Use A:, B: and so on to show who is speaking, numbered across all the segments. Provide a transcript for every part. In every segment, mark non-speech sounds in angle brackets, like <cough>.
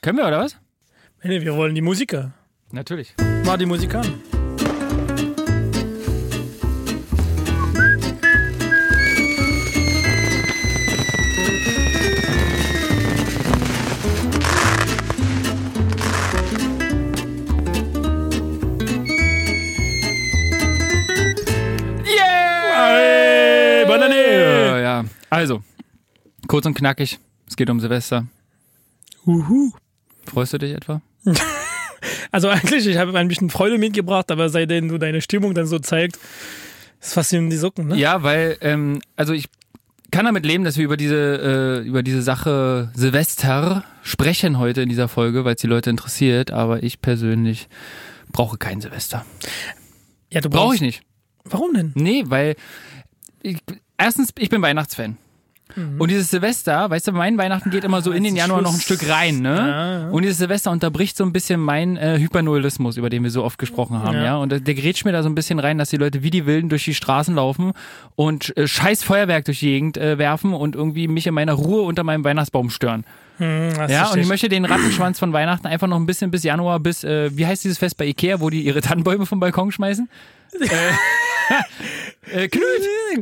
A: Können wir, oder was?
B: Nee, wir wollen die Musiker.
A: Natürlich.
B: Mal die Musik an. Hey, Banane!
A: Ja. Also, kurz und knackig. Es geht um Silvester.
B: Uhu.
A: Freust du dich etwa? <laughs>
B: Also eigentlich, ich habe ein bisschen Freude mitgebracht, aber seitdem du deine Stimmung dann so zeigst, ist fast in die Socken, ne?
A: Ja, weil, ähm, also ich kann damit leben, dass wir über diese, äh, über diese Sache Silvester sprechen heute in dieser Folge, weil es die Leute interessiert, aber ich persönlich brauche kein Silvester.
B: Ja, du
A: Brauche
B: brauchst-
A: ich nicht.
B: Warum denn?
A: Nee, weil ich, erstens, ich bin Weihnachtsfan.
B: Mhm.
A: Und dieses Silvester, weißt du, mein Weihnachten geht immer so in den Januar noch ein
B: Schluss.
A: Stück rein, ne?
B: Ja, ja.
A: Und dieses Silvester unterbricht so ein bisschen meinen äh, Hypernoelismus, über den wir so oft gesprochen haben, ja.
B: Ja.
A: Und der, der grätscht mir da so ein bisschen rein, dass die Leute wie die Wilden durch die Straßen laufen und äh, scheiß Feuerwerk durch die Gegend äh, werfen und irgendwie mich in meiner Ruhe unter meinem Weihnachtsbaum stören.
B: Hm,
A: Ja, und ich möchte den Rattenschwanz von Weihnachten einfach noch ein bisschen bis Januar, bis, äh, wie heißt dieses Fest bei Ikea, wo die ihre Tannenbäume vom Balkon schmeißen? Äh, <laughs> äh, Knut!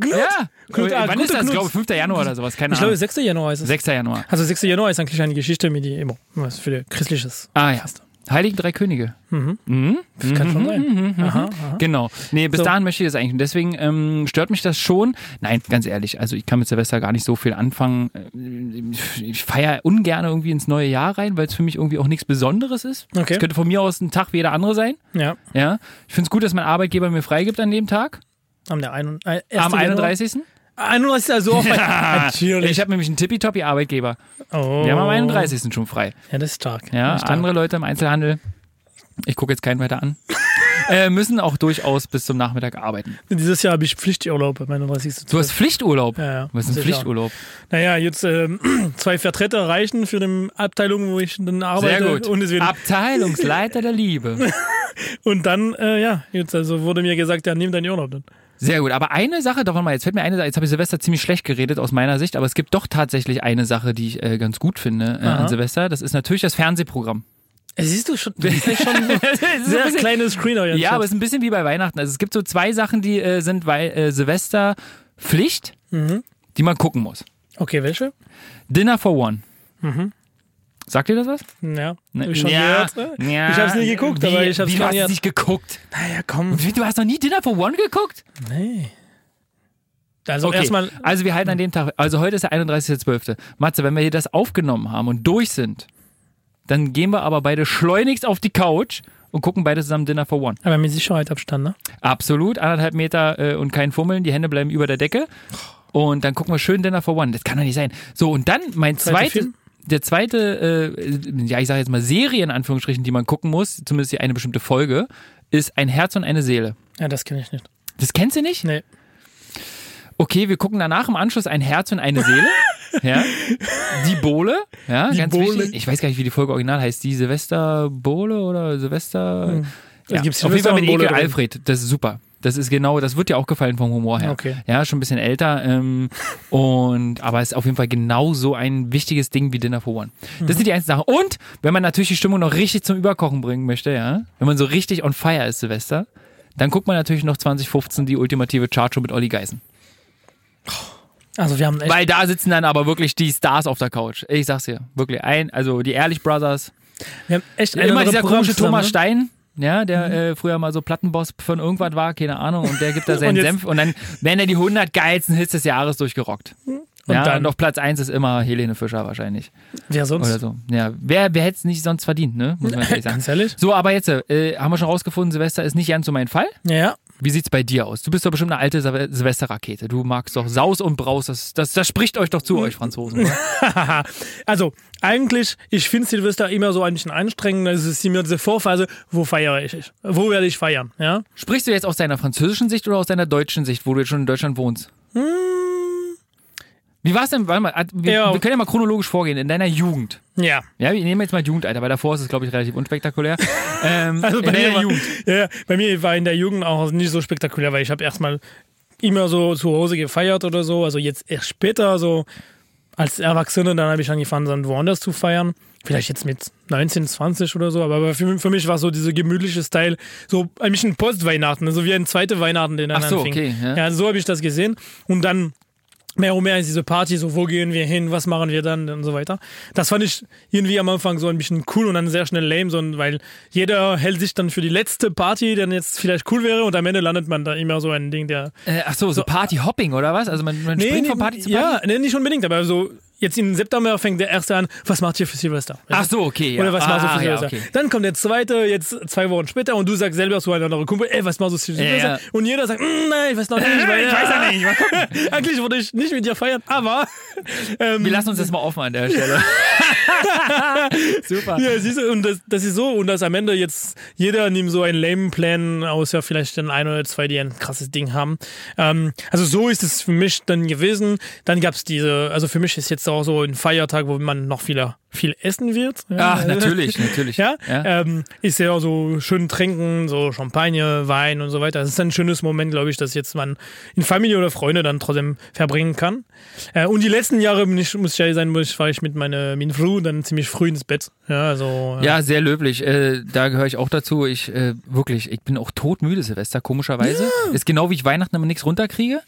B: Knut.
A: Ja!
B: Knut, ah,
A: Wann ist das? Ich
B: Knut.
A: glaube 5. Januar oder sowas, keine
B: Ich glaube,
A: Ahnung.
B: 6. Januar ist es.
A: 6. Januar.
B: Also 6. Januar ist eigentlich eine Geschichte mit die immer was für christliches.
A: Ah ja.
B: Fest.
A: Heiligen Drei Könige. Mhm.
B: Das kann schon sein. Aha, aha.
A: Genau. Nee, bis
B: So.
A: dahin möchte ich das eigentlich. Und deswegen ähm, stört mich das schon. Nein, ganz ehrlich, also ich kann mit Silvester gar nicht so viel anfangen. Äh, Ich feiere ungern irgendwie ins neue Jahr rein, weil es für mich irgendwie auch nichts Besonderes ist. Es
B: Okay.
A: könnte von mir aus ein Tag wie jeder andere sein.
B: Ja.
A: Ja. Ich finde es gut, dass mein Arbeitgeber mir freigibt an dem Tag.
B: Am, der ein, äh, 1.
A: Am 31.
B: 31. Also auch Natürlich.
A: Ich habe nämlich einen tippitoppi Arbeitgeber.
B: oh.
A: Wir haben am 31. schon frei.
B: Ja, das ist stark.
A: Ja,
B: ist stark.
A: andere Leute im Einzelhandel, ich gucke jetzt keinen weiter an, <laughs> äh, müssen auch durchaus bis zum Nachmittag arbeiten.
B: Dieses Jahr habe ich Pflichturlaub, am 31.
A: Du hast Pflichturlaub.
B: Ja, ja.
A: Was ist ein. Pflichturlaub?
B: Naja, jetzt ähm, <clears throat> zwei Vertreter reichen für die Abteilung, wo ich dann arbeite.
A: Sehr gut.
B: Und, deswegen,
A: Abteilungsleiter der Liebe. <laughs>
B: und dann, äh, ja, jetzt also wurde mir gesagt, ja, nimm deinen Urlaub dann.
A: Sehr gut. Aber eine Sache, davon mal, jetzt fällt mir eine Sache, jetzt habe ich Silvester ziemlich schlecht geredet aus meiner Sicht, aber es gibt doch tatsächlich eine Sache, die ich äh, ganz gut finde äh, an Silvester. Das ist natürlich das Fernsehprogramm.
B: Siehst du schon, <laughs> das ist echt schon sehr
A: bisschen-
B: kleines Screen orientiert.
A: Ja, aber es ist ein bisschen wie bei Weihnachten. Also es gibt so zwei Sachen, die äh, sind bei äh, Silvester Pflicht,
B: Mhm.
A: die man gucken muss.
B: Okay, welche?
A: Dinner for One. Sagt ihr das was?
B: Ja,
A: Ne-
B: ich schon
A: ja,
B: gehört.
A: ja.
B: Ich habe es nie geguckt,
A: wie,
B: aber ich
A: Wie,
B: es
A: du hast es nicht geguckt?
B: Naja, komm.
A: Wie, Du hast noch nie Dinner for One geguckt?
B: Nee. Also
A: Okay,
B: erstmal,
A: also wir halten an dem Tag, also heute ist der 31.12. Matze, wenn wir hier das aufgenommen haben und durch sind, dann gehen wir aber beide schleunigst auf die Couch und gucken beide zusammen Dinner for One.
B: aber mit Sicherheit Abstand, ne?
A: Absolut, anderthalb Meter äh, und kein Fummeln, die Hände bleiben über der Decke. Und dann gucken wir schön Dinner for One. Das kann doch nicht sein. So, und dann mein
B: Film?
A: Der zweite, äh, ja, ich sage jetzt mal Serie in Anführungsstrichen, die man gucken muss, zumindest die eine bestimmte Folge, ist Ein Herz und eine Seele.
B: Ja, das kenne ich nicht.
A: Das kennst du nicht?
B: Nee.
A: Okay, wir gucken danach im Anschluss ein Herz und eine Seele. <laughs> ja. Die Bohle. Ja,
B: Die
A: ganz
B: Bohle.
A: wichtig. Ich weiß gar nicht, wie die Folge original heißt. Die Silvester Bohle oder Silvester. Ja,
B: gibt's
A: auf jeden Fall mit
B: drin.
A: Alfred. Das ist super. Das ist genau, das wird dir auch gefallen vom Humor her.
B: Okay.
A: Ja, schon ein bisschen älter. Ähm, und aber ist auf jeden Fall genau so ein wichtiges Ding wie Dinner for One. Das sind die einzelnen Sachen. Und wenn man natürlich die Stimmung noch richtig zum Überkochen bringen möchte, ja, wenn man so richtig on fire ist, Silvester, dann guckt man natürlich noch 2015 die ultimative Chartshow mit Olli Geisen.
B: Also wir haben echt,
A: Weil da sitzen dann aber wirklich die Stars auf der Couch. Ich sag's dir, wirklich ein, also die Ehrlich Brothers.
B: wir haben echt
A: Immer dieser komische Thomas
B: ne?
A: Stein, ja, der äh, früher mal so Plattenboss von irgendwas war, keine Ahnung, und der gibt da <laughs> seinen
B: Und
A: Senf und dann werden er die 100 geilsten Hits des Jahres durchgerockt. Und ja,
B: dann-
A: auf Platz 1 ist immer Helene Fischer wahrscheinlich.
B: Wer sonst?
A: Oder so. Ja, wer, wer hätte es nicht sonst verdient, ne? Muss man <laughs> ehrlich sagen.
B: Ganz ehrlich?
A: So, aber jetzt äh, haben wir schon rausgefunden, Silvester ist nicht ganz so mein Fall.
B: Ja, ja.
A: Wie sieht's bei dir aus? Du bist doch bestimmt eine alte Sil- Silvesterrakete. Du magst doch Saus und Braus. Das, das, das spricht euch doch zu, euch Franzosen. <laughs>
B: Also, eigentlich, ich finde Silvester immer so ein bisschen anstrengend. Es ist immer diese Vorphase, wo feiere ich? Wo werde ich feiern? Ja?
A: Sprichst du jetzt aus deiner französischen Sicht oder aus deiner deutschen Sicht, wo du jetzt schon in Deutschland wohnst? Wie war es denn? Warte mal, wir,
B: Ja.
A: wir können ja mal chronologisch vorgehen. In deiner Jugend.
B: Ja.
A: Ja, wir nehmen jetzt mal Jugendalter, weil davor ist es, glaube ich, relativ unspektakulär. <laughs> ähm,
B: Also
A: in
B: bei mir, war,
A: Jugend.
B: ja, bei mir war in der Jugend auch nicht so spektakulär, weil ich habe erstmal immer so zu Hause gefeiert oder so. Also jetzt erst später, so als Erwachsene, dann habe ich angefangen, dann woanders zu feiern. Vielleicht jetzt mit 19, 20 oder so, aber für, für mich war so diese gemütliche Style so ein bisschen Post-Weihnachten, so wie ein zweiter Weihnachten, den dann
A: Ach so,
B: anfing.
A: okay, ja.
B: ja, so habe ich das gesehen. Und dann mehr und mehr ist diese Party, so wo gehen wir hin, was machen wir dann und so weiter. Das fand ich irgendwie am Anfang so ein bisschen cool und dann sehr schnell lame, so, weil jeder hält sich dann für die letzte Party, die dann jetzt vielleicht cool wäre und am Ende landet man da immer so ein Ding, der...
A: Äh, ach so, so Party-Hopping oder was? Also man, man springt von Party zu Party?
B: Ja, nee, nicht unbedingt, aber so jetzt im September fängt der erste an, was macht ihr für Silvester?
A: Ach so, okay. Ja.
B: Oder was
A: ah,
B: machst du für
A: ja,
B: Silvester?
A: okay.
B: Dann kommt der zweite, jetzt zwei Wochen später, und du sagst selber zu einem anderen Kumpel, ey, was machst du für Silvester?
A: Ja.
B: Und jeder sagt, "Mm, nein, ich weiß noch nicht. Weil, <laughs>
A: Ich weiß ja nicht, mal <laughs> gucken.
B: Eigentlich würde ich nicht mit dir feiern, aber ähm,
A: Wir lassen uns das mal offen an der Stelle. <laughs> Super.
B: ja, siehst du, und das, das ist so, und dass am Ende jetzt jeder nimmt so einen lame Plan, außer vielleicht den ein oder zwei, die ein krasses Ding haben. Ähm, also so ist es für mich dann gewesen. Dann gab es diese, also für mich ist jetzt auch so ein Feiertag, wo man noch viel, viel essen wird.
A: Ach, natürlich, <laughs> natürlich.
B: Ja,
A: Ja.
B: Ähm, ist ja auch so schön trinken, so Champagner, Wein und so weiter. Das ist ein schönes Moment, glaube ich, dass jetzt man in Familie oder Freunde dann trotzdem verbringen kann. Äh, und die letzten Jahre, ich, muss ich ehrlich sein, war ich mit meiner mit Frau dann ziemlich früh ins Bett. Ja, also
A: Ja, sehr löblich. Äh, da gehöre ich auch dazu. Ich äh, wirklich, ich bin auch todmüde Silvester, komischerweise. Ist genau wie ich Weihnachten immer nichts runterkriege.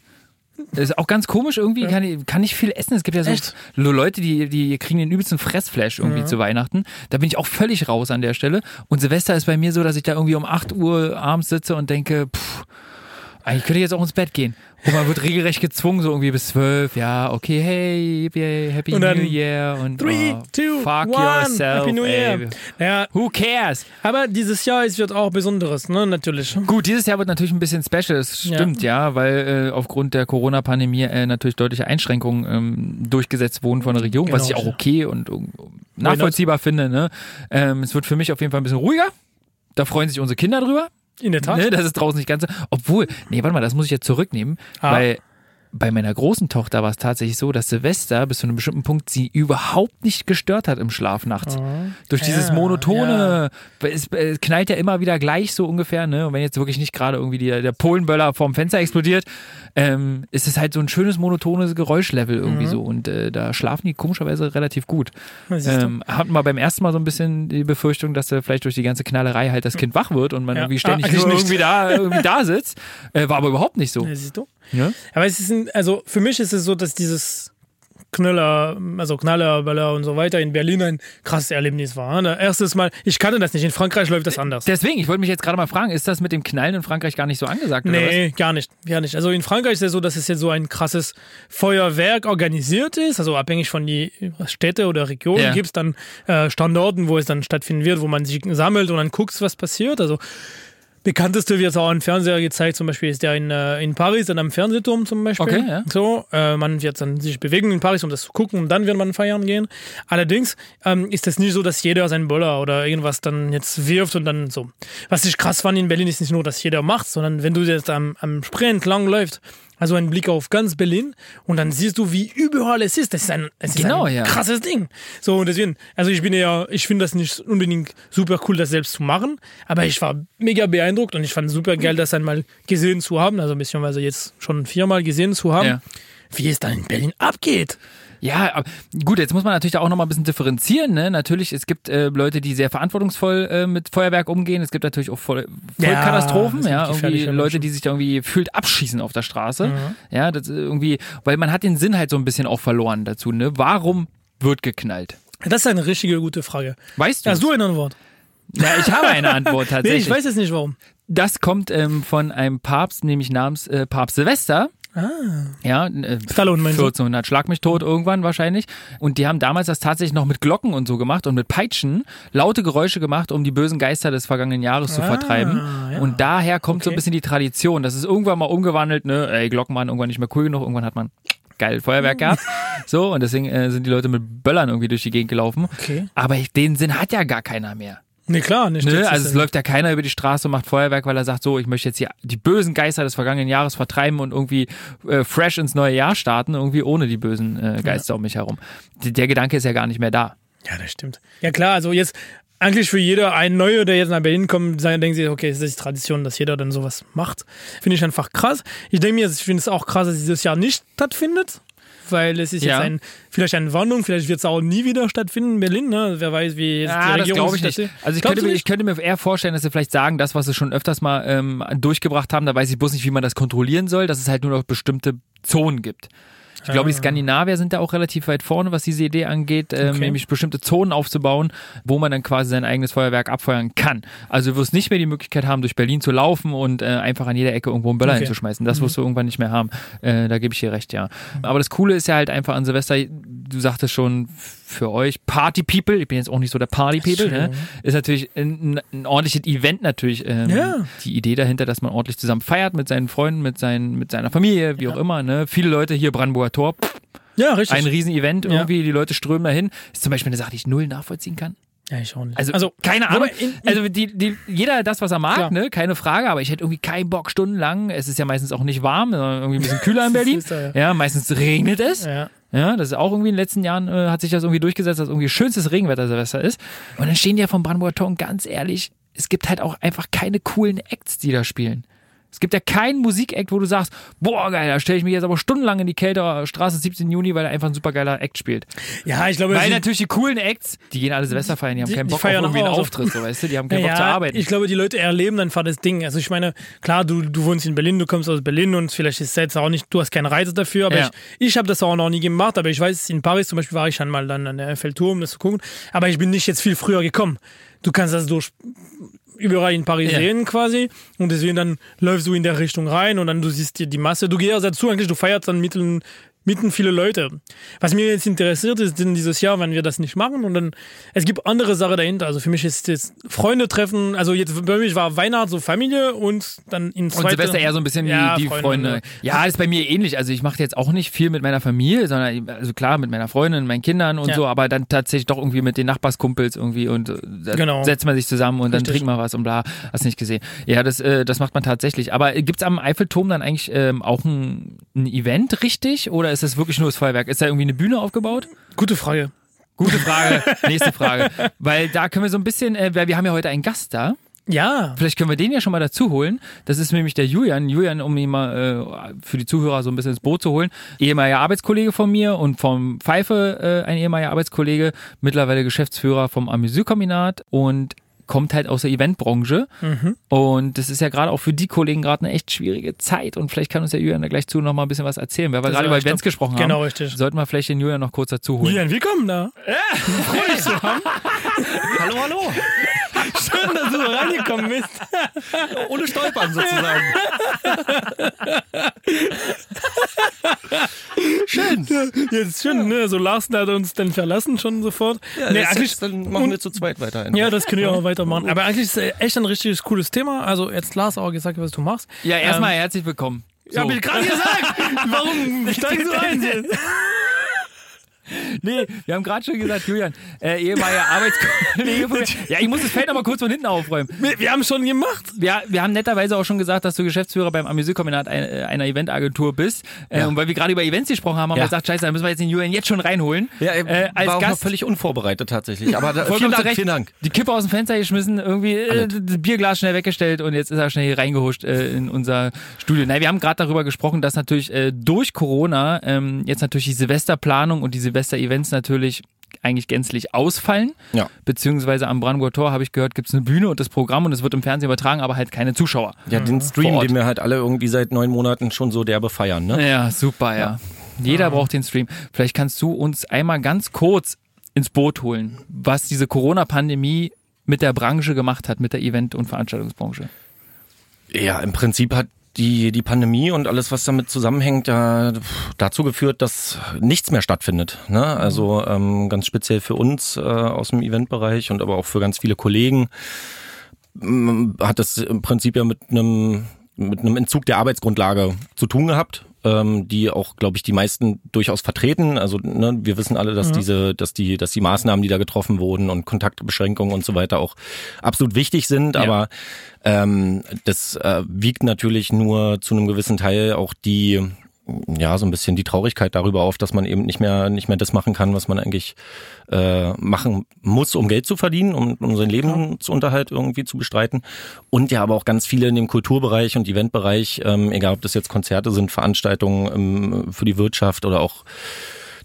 A: Das ist auch ganz komisch irgendwie, kann, ich, kann nicht viel essen. Es gibt ja so
B: Echt?
A: Leute, die, die kriegen den übelsten Fressflash irgendwie zu Weihnachten. Da bin ich auch völlig raus an der Stelle. Und Silvester ist bei mir so, dass ich da irgendwie um 8 Uhr abends sitze und denke, pff, eigentlich könnte ich jetzt auch ins Bett gehen. Und man wird regelrecht gezwungen, so irgendwie bis 12. Ja, okay, hey, Happy New Year. Und
B: Three,
A: oh,
B: two,
A: fuck
B: one,
A: yourself.
B: Happy New Year.
A: ey.
B: Ja,
A: Who cares?
B: aber dieses Jahr ist wird auch Besonderes, ne, natürlich.
A: Gut, dieses Jahr wird natürlich ein bisschen special, das
B: Ja.
A: stimmt, ja, weil äh, aufgrund der Corona-Pandemie äh, natürlich deutliche Einschränkungen ähm, durchgesetzt wurden von der Regierung, was ich
B: Genau.
A: auch okay und äh, nachvollziehbar finde. Ne? Ähm, es wird für mich auf jeden Fall ein bisschen ruhiger. Da freuen sich unsere Kinder drüber.
B: In der Tat.
A: Ne? Das ist draußen nicht ganz so. Obwohl, nee, warte mal, das muss ich jetzt zurücknehmen,
B: Ah.
A: weil bei meiner großen Tochter war es tatsächlich so, dass Silvester bis zu einem bestimmten Punkt sie überhaupt nicht gestört hat im Schlaf nachts. Durch dieses
B: Ja,
A: monotone, es, es knallt ja immer wieder gleich so ungefähr, ne? Und wenn jetzt wirklich nicht gerade irgendwie die, der Polenböller vorm Fenster explodiert, ähm, ist es halt so ein schönes monotones Geräuschlevel irgendwie
B: Mhm.
A: so. Und äh, da schlafen die komischerweise relativ gut. Ähm, hatten wir beim ersten Mal so ein bisschen die Befürchtung, dass äh, vielleicht durch die ganze Knallerei halt das Kind wach wird und man
B: Ja.
A: irgendwie ständig
B: Ah,
A: nur
B: nicht.
A: irgendwie da, irgendwie da <laughs> sitzt. Äh, war aber überhaupt nicht so.
B: Ja, siehst du?
A: Ja?
B: Aber es ist, ein, also für mich ist es so, dass dieses Knüller, also Knaller, Böller und so weiter in Berlin ein krasses Erlebnis war. Ne? Erstes Mal, ich kannte das nicht. In Frankreich läuft das anders.
A: Deswegen, ich wollte mich jetzt gerade mal fragen, ist das mit dem Knallen in Frankreich gar nicht so angesagt?
B: Nee, gar nicht, gar nicht. Also in Frankreich ist es so, dass es jetzt so ein krasses Feuerwerk organisiert ist, also abhängig von die Städte oder Regionen
A: Ja.
B: gibt es dann äh, Standorten, wo es dann stattfinden wird, wo man sich sammelt und dann guckt, was passiert. Also bekannteste wird auch im Fernseher gezeigt, zum Beispiel ist der in, äh, in Paris, dann am Fernsehturm zum Beispiel.
A: Okay, ja.
B: So, äh, man wird dann sich bewegen in Paris, um das zu gucken und dann wird man feiern gehen. Allerdings ähm, ist es nicht so, dass jeder seinen Böller oder irgendwas dann jetzt wirft und dann so. Was ich krass fand in Berlin ist nicht nur, dass jeder macht, sondern wenn du jetzt am, am Spree entlang läufst, also ein Blick auf ganz Berlin und dann siehst du, wie überall es ist. Das ist ein, es ist
A: Genau,
B: ein
A: ja.
B: krasses Ding. So, und deswegen, also ich bin ja, ich finde das nicht unbedingt super cool, das selbst zu machen, aber ich war mega beeindruckt und ich fand es super geil, das einmal gesehen zu haben, also beziehungsweise jetzt schon viermal gesehen zu haben,
A: Ja.
B: wie es da in Berlin abgeht.
A: Ja, aber gut, jetzt muss man natürlich da auch noch mal ein bisschen differenzieren. Ne? Natürlich, es gibt äh, Leute, die sehr verantwortungsvoll äh, mit Feuerwerk umgehen. Es gibt natürlich auch voll, Vollkatastrophen,
B: es gibt
A: ja, irgendwie Leute,
B: Menschen.
A: die sich da irgendwie fühlt abschießen auf der Straße. Ja, das ist irgendwie, weil man hat den Sinn halt so ein bisschen auch verloren dazu. Ne? Warum wird geknallt?
B: Das ist eine richtige gute Frage.
A: Weißt du?
B: Hast du eine Antwort?
A: Ja, ich habe eine <laughs> Antwort
B: Nee,
A: tatsächlich.
B: ich weiß jetzt nicht warum.
A: Das kommt ähm, von einem Papst, nämlich namens äh, Papst Silvester.
B: Ah.
A: Ja, äh,
B: Stallone meinst du?
A: 1400 Schlag mich tot irgendwann wahrscheinlich. Und die haben damals das tatsächlich noch mit Glocken und so gemacht und mit Peitschen laute Geräusche gemacht, um die bösen Geister des vergangenen Jahres zu
B: Ah,
A: vertreiben.
B: ja.
A: Und daher kommt so ein
B: Okay.
A: bisschen die Tradition. Das ist irgendwann mal umgewandelt, ne, ey, Glocken waren irgendwann nicht mehr cool genug, irgendwann hat man geil Feuerwerk gehabt. <laughs> So, und deswegen äh, sind die Leute mit Böllern irgendwie durch die Gegend gelaufen.
B: Okay.
A: Aber den Sinn hat ja gar keiner mehr.
B: Nee, klar, nicht.
A: Ne? Also es läuft ja keiner über die Straße und macht Feuerwerk, weil er sagt, so, ich möchte jetzt hier die bösen Geister des vergangenen Jahres vertreiben und irgendwie äh, fresh ins neue Jahr starten, irgendwie ohne die bösen äh, Geister um mich herum. D der Gedanke ist ja gar nicht mehr da.
B: Ja, das stimmt. Ja klar, also jetzt eigentlich für jeder ein Neuer, der jetzt nach Berlin kommt, sagen- denken sie, okay, es ist Tradition, dass jeder dann sowas macht. Finde ich einfach krass. Ich denke mir, ich finde es auch krass, dass dieses Jahr nicht stattfindet. Weil es ist
A: Ja.
B: jetzt ein, vielleicht eine Warnung, vielleicht wird es auch nie wieder stattfinden in Berlin. Ne? Wer weiß, wie jetzt
A: Ah,
B: die
A: das
B: Regierung
A: glaube ich nicht.
B: das-
A: Also ich könnte, mir, ich könnte mir eher vorstellen, dass sie vielleicht sagen, das, was sie schon öfters mal ähm, durchgebracht haben, da weiß ich bloß nicht, wie man das kontrollieren soll, dass es halt nur noch bestimmte Zonen gibt. Ich glaube, die Skandinavier sind da auch relativ weit vorne, was diese Idee angeht, ähm,
B: Okay.
A: nämlich bestimmte Zonen aufzubauen, wo man dann quasi sein eigenes Feuerwerk abfeuern kann. Also du wirst nicht mehr die Möglichkeit haben, durch Berlin zu laufen und äh, einfach an jeder Ecke irgendwo einen Böller
B: Okay.
A: hinzuschmeißen. Das wirst du irgendwann nicht mehr haben. Äh, da gebe ich dir recht, ja. Aber das Coole ist ja halt einfach an Silvester, du sagtest schon, für euch Party People, ich bin jetzt auch nicht so der Party People, ne? Ist natürlich ein, ein ordentliches Event natürlich. Ähm,
B: Ja.
A: Die Idee dahinter, dass man ordentlich zusammen feiert mit seinen Freunden, mit, seinen, mit seiner Familie, wie auch immer. Ne? Viele Leute hier Brandenburger Tor,
B: Ja, richtig.
A: ein Riesen-Event
B: Ja.
A: irgendwie, die Leute strömen dahin. Ist zum Beispiel eine Sache, die ich null nachvollziehen kann.
B: ja, ich auch nicht.
A: Also, keine Ahnung.
B: in- in-
A: also die, die, jeder das, was er mag,
B: Klar.
A: ne? keine Frage, aber ich hätte irgendwie keinen Bock stundenlang. Es ist ja meistens auch nicht warm, sondern irgendwie ein bisschen kühler in <laughs> Berlin.
B: da, ja.
A: Ja, meistens regnet es.
B: ja.
A: Ja, das ist auch irgendwie in den letzten Jahren äh, hat sich das irgendwie durchgesetzt, dass irgendwie schönstes Regenwetter Silvester ist. Und dann stehen die ja vom Brandenburger Tor und ganz ehrlich, es gibt halt auch einfach keine coolen Acts, die da spielen. Es gibt ja keinen Musikact, wo du sagst, boah, geil, da stelle ich mich jetzt aber stundenlang in die Kälterer Straße 17. Juni, weil er einfach ein super geiler Act spielt.
B: ja, ich glaube,
A: Weil natürlich die coolen Acts, die gehen alle Silvester feiern, die haben
B: Die-
A: keinen Bock auf
B: feiern
A: irgendwie einen. Auftritt, so weißt du, die haben keinen Bock zu
B: ja,
A: arbeiten.
B: ich glaube, die Leute erleben einfach das Ding. Also ich meine, klar, du, du wohnst in Berlin, du kommst aus Berlin und vielleicht ist es jetzt auch nicht, du hast keine Reise dafür, aber
A: Ja.
B: ich, ich habe das auch noch nie gemacht, aber ich weiß, in Paris zum Beispiel war ich schon mal dann an der Eiffelturm, um das zu gucken, aber ich bin nicht jetzt viel früher gekommen. Du kannst das durch überall in Paris
A: Ja.
B: sehen quasi und deswegen dann läufst du in der Richtung rein und dann du siehst dir die Masse, du gehst dazu eigentlich, du feierst dann mitten, mitten viele Leute. Was mir jetzt interessiert ist, denn dieses Jahr, wenn wir das nicht machen und dann, es gibt andere Sachen dahinter. Also für mich ist jetzt Freunde treffen, also jetzt bei mir war Weihnachten so Familie und dann in
A: Und
B: zweite,
A: Silvester eher so ein bisschen
B: Ja,
A: wie die
B: Freunde,
A: Freunde.
B: ne?
A: Ja, ist bei mir ähnlich. Also ich mache jetzt auch nicht viel mit meiner Familie, sondern also klar mit meiner Freundin, meinen Kindern und
B: Ja.
A: so, aber dann tatsächlich doch irgendwie mit den Nachbarskumpels irgendwie und äh,
B: Genau.
A: setzt man sich zusammen und dann
B: Richtig.
A: trinkt man was und bla. Hast nicht gesehen. Ja, das, äh, das macht man tatsächlich. Aber gibt's am Eiffelturm dann eigentlich ähm, auch ein, ein Event richtig oder ist das wirklich nur das Feuerwerk? Ist da irgendwie eine Bühne aufgebaut?
B: Gute Frage.
A: Gute Frage. Nächste Frage. Weil da können wir so ein bisschen, äh, weil wir haben ja heute einen Gast da.
B: Ja,
A: Vielleicht können wir den ja schon mal dazu holen. Das ist nämlich der Julian. Julian, um ihn mal äh, für die Zuhörer so ein bisschen ins Boot zu holen. Ehemaliger Arbeitskollege von mir und vom Pfeife äh, ein ehemaliger Arbeitskollege, mittlerweile Geschäftsführer vom Amüsierkombinat und kommt halt aus der Eventbranche. Und das ist ja gerade auch für die Kollegen gerade eine echt schwierige Zeit. Und vielleicht kann uns der Julian da gleich zu noch mal ein bisschen was erzählen, weil wir
B: Das
A: gerade über Events
B: glaub-
A: gesprochen haben.
B: genau, richtig.
A: Sollten wir vielleicht den Julian noch kurz dazu holen.
B: Julian, willkommen da. <laughs>
C: Hallo, hallo.
B: Schön, dass du reingekommen bist.
C: Ohne Stolpern sozusagen. Schön.
B: Jetzt schön, ne? So Larsen hat uns dann verlassen schon sofort.
C: Ja,
B: nee, eigentlich,
C: ist, dann machen wir zu zweit weiter.
B: ja, das können wir auch weitermachen. Aber eigentlich ist es echt ein richtiges cooles Thema. Also jetzt Lars auch gesagt, was du machst.
A: Ja, erstmal
B: Ähm,
A: herzlich willkommen.
B: Ja, hab ich gerade gesagt. <laughs> Warum steigst du <laughs> ein jetzt?
A: Nee, wir haben gerade schon gesagt, Julian, äh, ehemaliger Arbeitskollege von mir. Ja, ich muss das Feld noch mal kurz von hinten aufräumen.
B: Wir, wir haben schon gemacht.
A: Wir, wir haben netterweise auch schon gesagt, dass du Geschäftsführer beim Amüsierkombinat äh, einer Eventagentur bist. Äh,
C: Ja.
A: Und weil wir gerade über Events gesprochen haben, haben wir
C: Ja.
A: gesagt, scheiße, da müssen wir jetzt den Julian jetzt schon reinholen.
C: Ja,
A: äh, als
C: war auch noch
A: Gast.
C: völlig unvorbereitet tatsächlich. Aber da, vielen Dank,
A: Recht.
C: vielen Dank.
A: Die Kippe aus dem Fenster geschmissen, irgendwie äh, Bierglas schnell weggestellt und jetzt ist er schnell hier reingehuscht äh, in unser Studio. Nein, wir haben gerade darüber gesprochen, dass natürlich äh, durch Corona ähm, jetzt natürlich die Silvesterplanung und die Silvester-Events natürlich eigentlich gänzlich ausfallen.
C: Ja.
A: Beziehungsweise am Brandenburger Tor, habe ich gehört, gibt es eine Bühne und das Programm und es wird im Fernsehen übertragen, aber halt keine Zuschauer.
C: Ja, den
A: Vor
C: Stream, den wir halt alle irgendwie seit neun Monaten schon so derbe feiern, ne?
A: Ja, super, ja. Jeder braucht den Stream. Vielleicht kannst du uns einmal ganz kurz ins Boot holen, was diese Corona-Pandemie mit der Branche gemacht hat, mit der Event- und Veranstaltungsbranche.
C: Ja, im Prinzip hat die, die Pandemie und alles, was damit zusammenhängt, ja dazu geführt, dass nichts mehr stattfindet. Ne? Also ähm, ganz speziell für uns äh, aus dem Eventbereich und aber auch für ganz viele Kollegen ähm, hat das im Prinzip ja mit einem mit einem Entzug der Arbeitsgrundlage zu tun gehabt, ähm, die auch, glaube ich, die meisten durchaus vertreten. Also ne, wir wissen alle, dass diese, dass die, dass die Maßnahmen, die da getroffen wurden und Kontaktbeschränkungen und so weiter auch absolut wichtig sind.
A: Ja.
C: Aber ähm, das äh, wiegt natürlich nur zu einem gewissen Teil auch die ja, so ein bisschen die Traurigkeit darüber auf, dass man eben nicht mehr, nicht mehr das machen kann, was man eigentlich äh, machen muss, um Geld zu verdienen, um, um seinen Lebensunterhalt irgendwie zu bestreiten. Und ja, aber auch ganz viele in dem Kulturbereich und Eventbereich, ähm, egal ob das jetzt Konzerte sind, Veranstaltungen ähm, für die Wirtschaft oder auch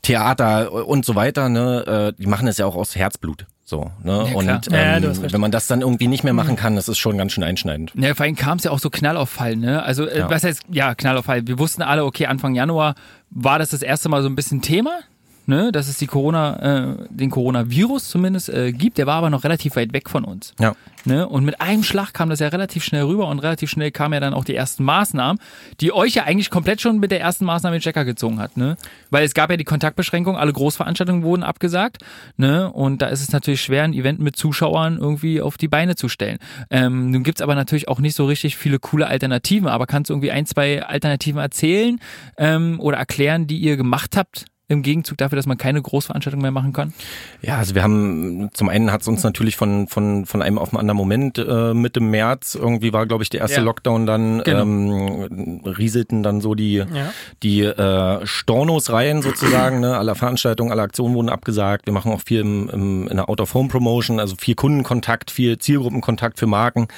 C: Theater und so weiter, ne, äh, die machen es ja auch aus Herzblut. So, ne?
A: Ja,
C: und ähm,
B: Ja,
C: wenn man das dann irgendwie nicht mehr machen kann, das ist schon ganz schön einschneidend.
A: Ja, vor allem kam es ja auch so knallauffall, ne? Also, äh,
C: Ja.
A: was heißt, ja, knallauffall. Wir wussten alle, okay, Anfang Januar war das das erste Mal so ein bisschen Thema, ne? Dass es die Corona, äh, den Coronavirus zumindest äh, gibt. Der war aber noch relativ weit weg von uns.
C: Ja.
A: Ne? Und mit einem Schlag kam das ja relativ schnell rüber und relativ schnell kamen ja dann auch die ersten Maßnahmen, die euch ja eigentlich komplett schon mit der ersten Maßnahme den Checker gezogen hat, ne? Weil es gab ja die Kontaktbeschränkung, alle Großveranstaltungen wurden abgesagt, ne? Und da ist es natürlich schwer, ein Event mit Zuschauern irgendwie auf die Beine zu stellen. Ähm, nun gibt's aber natürlich auch nicht so richtig viele coole Alternativen, aber kannst du irgendwie ein, zwei Alternativen erzählen ähm, oder erklären, die ihr gemacht habt? Im Gegenzug dafür, dass man keine Großveranstaltung mehr machen kann?
C: Ja, also wir haben zum einen hat es uns natürlich von von von einem auf einen anderen Moment äh, Mitte März irgendwie war glaube ich der erste
A: Ja.
C: Lockdown dann
A: Genau.
C: ähm, rieselten dann so die
B: Ja.
C: die äh, Stornos rein sozusagen, ne? alle Veranstaltungen, alle Aktionen wurden abgesagt. Wir machen auch viel im, im, in der Out-of-Home-Promotion, also viel Kundenkontakt, viel Zielgruppenkontakt für Marken.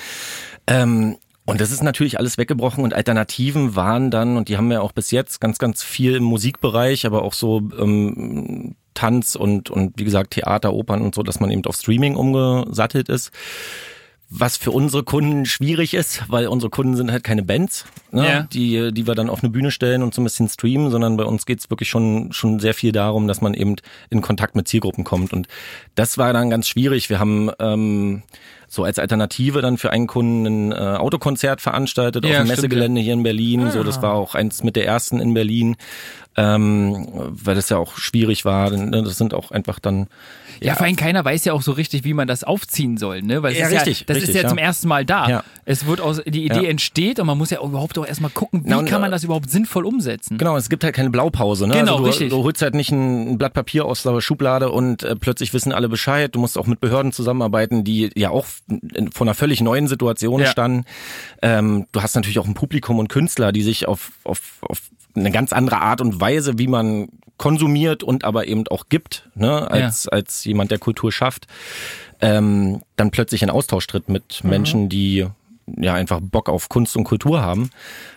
C: Ähm, und das ist natürlich alles weggebrochen und Alternativen waren dann, und die haben wir auch bis jetzt ganz, ganz viel im Musikbereich, aber auch so ähm, Tanz und, und wie gesagt Theater, Opern und so, dass man eben auf Streaming umgesattelt ist. Was für unsere Kunden schwierig ist, weil unsere Kunden sind halt keine Bands, ne,
A: Ja.
C: die, die wir dann auf eine Bühne stellen und so ein bisschen streamen, sondern bei uns geht's wirklich schon, schon sehr viel darum, dass man eben in Kontakt mit Zielgruppen kommt. Und das war dann ganz schwierig. Wir haben ähm, so als Alternative dann für einen Kunden ein äh, Autokonzert veranstaltet
A: Ja,
C: auf dem Messegelände hier in Berlin. So, das war auch eins mit der ersten in Berlin, ähm, weil das ja auch schwierig war. Ne? Das sind auch einfach dann
A: Ja, vor allem keiner weiß ja auch so richtig, wie man das aufziehen soll, ne? Weil es
C: Ja,
A: ist
C: richtig,
A: ja, das
C: richtig,
A: ist ja,
C: ja.
A: zum ersten Mal da.
C: Ja.
A: Es wird aus, die Idee
C: Ja.
A: entsteht und man muss ja auch überhaupt auch erstmal gucken, wie
C: Na,
A: kann man
C: äh,
A: das überhaupt sinnvoll umsetzen.
C: Genau, es gibt halt keine Blaupause. Ne?
A: Genau,
C: also du,
A: richtig.
C: du holst halt nicht ein, Blatt Papier aus der Schublade und äh, plötzlich wissen alle Bescheid. Du musst auch mit Behörden zusammenarbeiten, die ja auch vor einer völlig neuen Situation
A: Ja.
C: standen. Ähm, du hast natürlich auch ein Publikum und Künstler, die sich auf, auf, auf eine ganz andere Art und Weise, wie man konsumiert und aber eben auch gibt, ne? als, als jemand, der Kultur schafft, ähm, dann plötzlich in Austausch tritt mit Menschen, die ja einfach Bock auf Kunst und Kultur haben.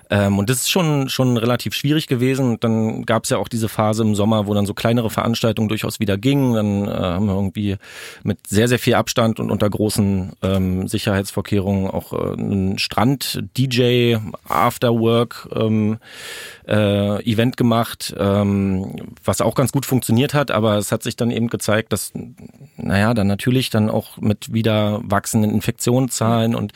C: Ähm, und das ist schon, schon relativ schwierig gewesen. Und dann gab es ja auch diese Phase im Sommer, wo dann so kleinere Veranstaltungen durchaus wieder gingen. Dann äh, haben wir irgendwie mit sehr, sehr viel Abstand und unter großen ähm, Sicherheitsvorkehrungen auch äh, einen Strand-DJ Afterwork ähm, äh, Event gemacht, ähm, was auch ganz gut funktioniert hat, aber es hat sich dann eben gezeigt, dass, naja, dann natürlich dann auch mit wieder wachsenden Infektionszahlen und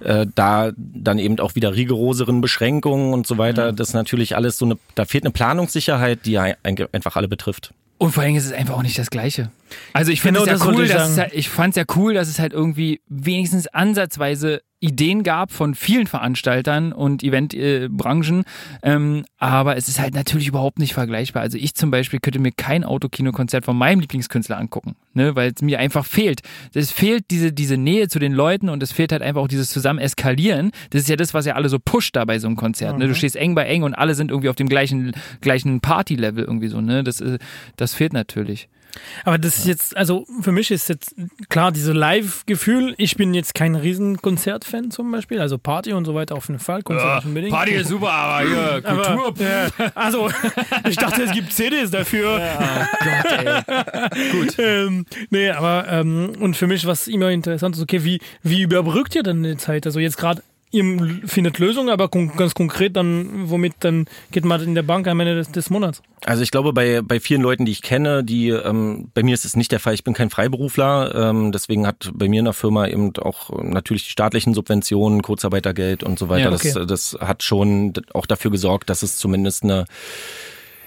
C: äh, da dann eben auch wieder rigoroseren Beschränkungen und so weiter, das natürlich alles so eine, da fehlt eine Planungssicherheit, die ja ein- einfach alle betrifft.
A: Und vor allem ist es einfach auch nicht das Gleiche. Also ich finde
B: Genau,
A: es ja cool,
B: ich
A: dass halt, ich fand es ja cool, dass es halt irgendwie wenigstens ansatzweise Ideen gab von vielen Veranstaltern und Eventbranchen, ähm, aber es ist halt natürlich überhaupt nicht vergleichbar. Also ich zum Beispiel könnte mir kein Autokinokonzert von meinem Lieblingskünstler angucken, ne, weil es mir einfach fehlt. Es fehlt diese, diese Nähe zu den Leuten und es fehlt halt einfach auch dieses zusammen eskalieren. Das ist ja das, was ja alle so pusht da bei so einem Konzert. Ne? Du stehst eng bei eng und alle sind irgendwie auf dem gleichen, gleichen Party-Level irgendwie so. Ne? Das, äh, das fehlt natürlich.
B: Aber das ist jetzt, also für mich ist jetzt klar, diese Live-Gefühl. Ich bin jetzt kein riesen Konzertfan zum Beispiel, also Party und so weiter auf jeden Fall. Konzert nicht unbedingt.
A: ist super, aber hier, <laughs>
B: Aber, ja, also, <laughs> ich dachte, es gibt CDs dafür. Gut. <laughs> ähm, nee, aber ähm, und für mich, was immer interessant ist, okay, wie, wie überbrückt ihr denn die Zeit? Also jetzt gerade, ihr findet Lösungen, aber ganz konkret dann, womit dann geht man in der Bank am Ende des, des Monats?
C: Also ich glaube, bei, bei vielen Leuten, die ich kenne, die ähm, bei mir ist es nicht der Fall, ich bin kein Freiberufler, ähm, deswegen hat bei mir in der Firma eben auch natürlich die staatlichen Subventionen, Kurzarbeitergeld und so weiter.
A: Ja,
B: okay.
C: das, das hat schon auch dafür gesorgt, dass es zumindest eine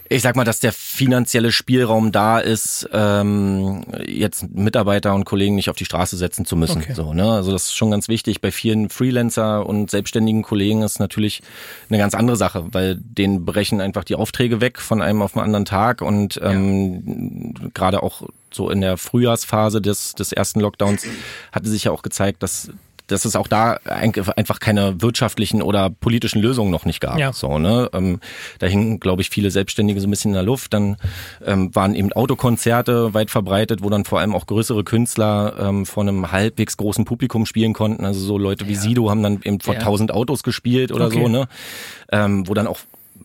C: ich sag mal, dass der finanzielle Spielraum da ist, ähm, jetzt Mitarbeiter und Kollegen nicht auf die Straße setzen zu müssen.
B: Okay.
C: So, ne? Also das ist schon ganz wichtig. Bei vielen Freelancer und selbstständigen Kollegen ist natürlich eine ganz andere Sache, weil denen brechen einfach die Aufträge weg von einem auf den anderen Tag und ähm, gerade auch so in der Frühjahrsphase des, des ersten Lockdowns hatte sich ja auch gezeigt, dass dass es auch da einfach keine wirtschaftlichen oder politischen Lösungen noch nicht gab.
B: Ja.
C: So, ne? Ähm, da hingen, glaube ich, viele Selbstständige so ein bisschen in der Luft. Dann ähm, waren eben Autokonzerte weit verbreitet, wo dann vor allem auch größere Künstler ähm, vor einem halbwegs großen Publikum spielen konnten. Also so Leute wie Sido haben dann eben vor
A: Ja.
C: 1000 Autos gespielt oder
B: Okay.
C: so, ne? Ähm, wo dann auch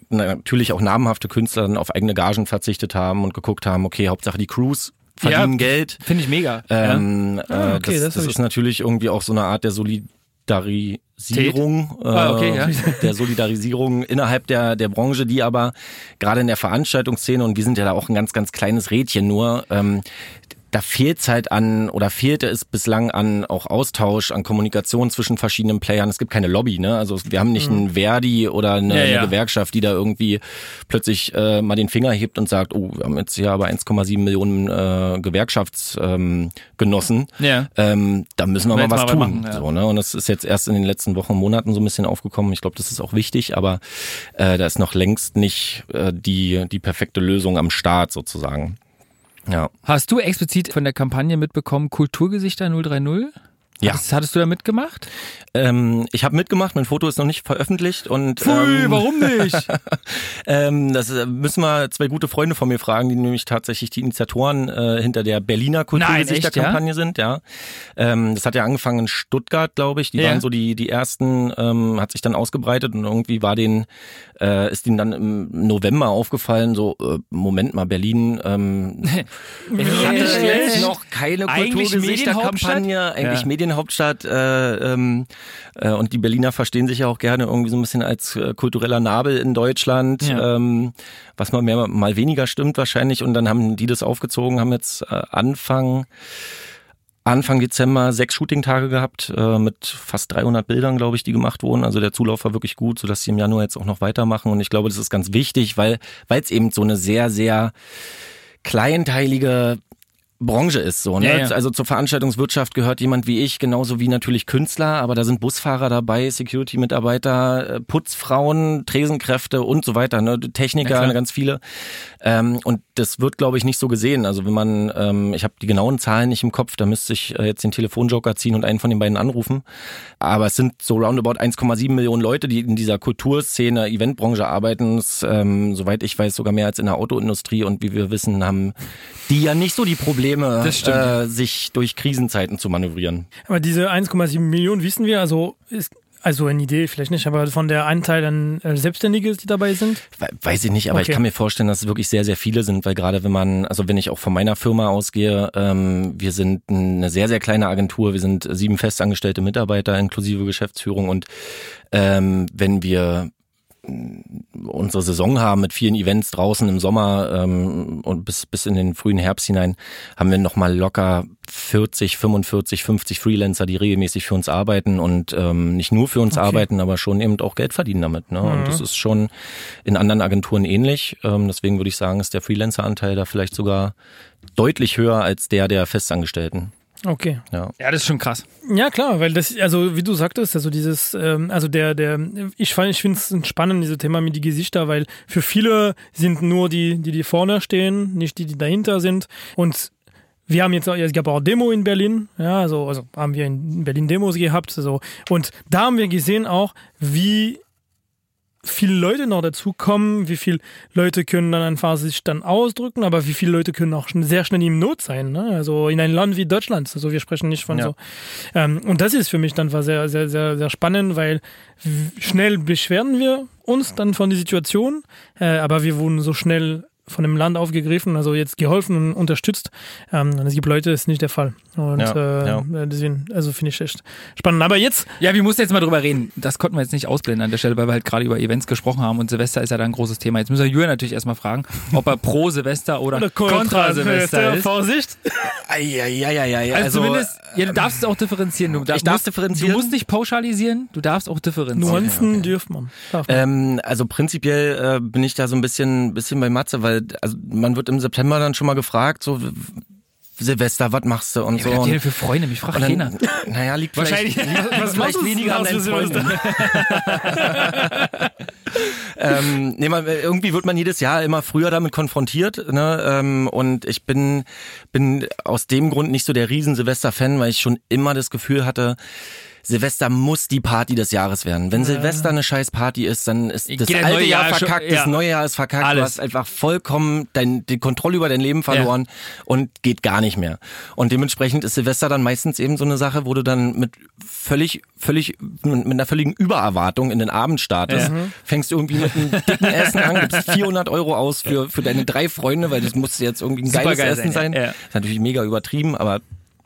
C: natürlich auch namhafte Künstler dann auf eigene Gagen verzichtet haben und geguckt haben, okay, Hauptsache die Crews verdienen
A: Ja.
C: Geld.
A: Finde ich mega. ja.
C: Ähm,
B: Ah,
C: äh,
B: okay,
C: das
B: das
C: das ist natürlich irgendwie auch so eine Art der Solidarisierung,
A: Ah, okay,
C: äh,
A: ja.
C: der Solidarisierung innerhalb der, der Branche, die aber gerade in der Veranstaltungsszene, und wir sind ja da auch ein ganz, ganz kleines Rädchen nur, ähm, da fehlt's halt an oder fehlte es bislang an auch Austausch, an Kommunikation zwischen verschiedenen Playern. Es gibt keine Lobby, ne? Also wir haben nicht einen Verdi oder eine,
A: Mhm. Ja, ja.
C: eine Gewerkschaft, die da irgendwie plötzlich äh, mal den Finger hebt und sagt, oh, wir haben jetzt hier aber 1,7 Millionen äh, Gewerkschaftsgenossen. Ähm.
A: Ja.
C: Ähm, da müssen wir mal was
A: mal
C: tun.
A: machen, ja.
C: so, ne? Und das ist jetzt erst in den letzten Wochen, Monaten so ein bisschen aufgekommen. Ich glaube, das ist auch wichtig, aber äh, da ist noch längst nicht äh, die, die perfekte Lösung am Start sozusagen. Ja.
A: Hast du explizit von der Kampagne mitbekommen, Kulturgesichter 030?
C: Ja.
A: Hattest, hattest du da mitgemacht?
C: Ähm, ich habe mitgemacht, mein Foto ist noch nicht veröffentlicht und
A: Pfui,
C: ähm,
A: warum nicht? <laughs>
C: Ähm, das äh, müssen wir zwei gute Freunde von mir fragen, die nämlich tatsächlich die Initiatoren äh, hinter der Berliner Kulturgesichter-Kampagne sind. Ja, ähm, das hat ja angefangen in Stuttgart, glaube ich. Die
A: Ja.
C: waren so die die ersten, ähm, hat sich dann ausgebreitet und irgendwie war den äh, ist ihnen dann im November aufgefallen, so äh, Moment mal Berlin. Ähm, <laughs> hatte jetzt noch keine
A: Eigentlich
C: Kulturgesichter-Kampagne, eigentlich
A: Ja.
C: Medienhauptstadt äh, ähm, äh, und die Berliner verstehen sich ja auch gerne irgendwie so ein bisschen als äh, kultureller Nabel in Deutschland,
A: Ja.
C: ähm, was mal mehr, mal weniger stimmt wahrscheinlich und dann haben die das aufgezogen, haben jetzt äh, Anfang Anfang Dezember sechs Shooting-Tage gehabt äh, mit fast 300 Bildern, glaube ich, die gemacht wurden. Also der Zulauf war wirklich gut, sodass sie im Januar jetzt auch noch weitermachen. Und ich glaube, das ist ganz wichtig, weil es eben so eine sehr, sehr kleinteilige Branche ist so, ne?
A: Ja, ja.
C: Also zur Veranstaltungswirtschaft gehört jemand wie ich, genauso wie natürlich Künstler, aber da sind Busfahrer dabei, Security-Mitarbeiter, äh, Putzfrauen, Tresenkräfte und so weiter, ne? Techniker,
A: klar.
C: ganz viele. Ähm, und das wird, glaube ich, nicht so gesehen. Also wenn man, ähm, ich habe die genauen Zahlen nicht im Kopf, da müsste ich äh, jetzt den Telefonjoker ziehen und einen von den beiden anrufen. Aber es sind so roundabout 1,7 Millionen Leute, die in dieser Kulturszene, Eventbranche arbeiten. Das, ähm, soweit ich weiß, sogar mehr als in der Autoindustrie. Und wie wir wissen, haben die ja nicht so die Probleme, äh, sich durch Krisenzeiten zu manövrieren.
B: Aber diese 1,7 Millionen wissen wir, also ist also eine Idee vielleicht nicht, aber von der Anteil an äh, Selbstständige, die dabei sind.
C: We- Weiß ich nicht, aber
B: Okay.
C: ich kann mir vorstellen, dass es wirklich sehr, sehr viele sind, weil gerade wenn man, also wenn ich auch von meiner Firma ausgehe, ähm, wir sind eine sehr, sehr kleine Agentur, wir sind sieben festangestellte Mitarbeiter inklusive Geschäftsführung und ähm, wenn wir unsere Saison haben mit vielen Events draußen im Sommer ähm, und bis, bis in den frühen Herbst hinein, haben wir nochmal locker 40, 45, 50 Freelancer, die regelmäßig für uns arbeiten und ähm, nicht nur für uns
B: Okay.
C: arbeiten, aber schon eben auch Geld verdienen damit. Ne?
B: Mhm.
C: Und das ist schon in anderen Agenturen ähnlich. Ähm, deswegen würde ich sagen, ist der Freelancer-Anteil da vielleicht sogar deutlich höher als der der Festangestellten.
B: Okay.
C: Ja.
A: Ja, das ist schon krass.
B: Ja, klar, weil das, also wie du sagtest, also dieses, ähm, also der, der, ich, fand- ich finde es spannend, dieses Thema mit die Gesichter, weil für viele sind nur die, die, die vorne stehen, nicht die, die dahinter sind. Und wir haben jetzt, auch- es gab auch Demo in Berlin, ja, also, also haben wir in Berlin Demos gehabt, so. Und da haben wir gesehen auch, wie viele Leute noch dazu kommen, wie viele Leute können dann einfach sich dann ausdrücken, aber wie viele Leute können auch sehr schnell im Not sein, ne? Also in einem Land wie Deutschland, also wir sprechen nicht von
C: Ja.
B: so. Ähm, und das ist für mich dann war sehr, sehr, sehr, sehr spannend, weil schnell beschweren wir uns dann von der Situation, äh, aber wir wurden so schnell von dem Land aufgegriffen, also jetzt geholfen und unterstützt. Ähm, es gibt Leute, das ist nicht der Fall. Und
C: Ja,
B: äh,
C: ja.
B: deswegen, also finde ich echt spannend. Aber jetzt
A: Ja, wir mussten jetzt mal drüber reden. Das konnten wir jetzt nicht ausblenden an der Stelle, weil wir halt gerade über Events gesprochen haben und Silvester ist ja da ein großes Thema. Jetzt müssen wir Jürgen natürlich erstmal fragen, ob er pro Silvester oder, contra Silvester ist.
B: Vorsicht.
C: Eieieiei,
A: Also, zumindest, ja, du darfst es auch differenzieren. Du,
C: Ich darf
A: musst,
C: differenzieren?
A: Du musst nicht pauschalisieren, du darfst auch differenzieren.
B: Nuancen dürft man. Darf man.
C: Ähm, also prinzipiell äh, bin ich da so ein bisschen, bisschen bei Matze, weil also man wird im September dann schon mal gefragt, so Silvester, was machst du und
A: Ja,
C: so.
A: was habt ihr denn für Freunde? Mich fragt keiner.
C: naja, liegt
A: Wahrscheinlich.
C: vielleicht, <laughs>
B: Was
C: vielleicht weniger an deinen? Freunden. <laughs> ähm, nee, man, irgendwie wird man jedes Jahr immer früher damit konfrontiert. Ne? Ähm, und ich bin, bin aus dem Grund nicht so der riesen Silvester-Fan, weil ich schon immer das Gefühl hatte, Silvester muss die Party des Jahres werden. Wenn Silvester eine scheiß Party ist, dann ist das
A: Geht
C: alte
A: neue
C: Jahr
A: Jahr schon-
C: verkackt,
A: ja.
C: das neue Jahr ist verkackt, du
A: Alles.
C: hast einfach vollkommen dein, die Kontrolle über dein Leben verloren und geht gar nicht mehr. Und dementsprechend ist Silvester dann meistens eben so eine Sache, wo du dann mit völlig, völlig, mit einer völligen Übererwartung in den Abend startest,
A: Ja.
C: fängst irgendwie mit einem dicken <laughs> Essen an, gibst 400 Euro aus für, für deine drei Freunde, weil das muss jetzt irgendwie ein geiles
A: geil
C: Essen
A: sein,
C: sein.
A: ja.
C: Ist natürlich mega übertrieben, aber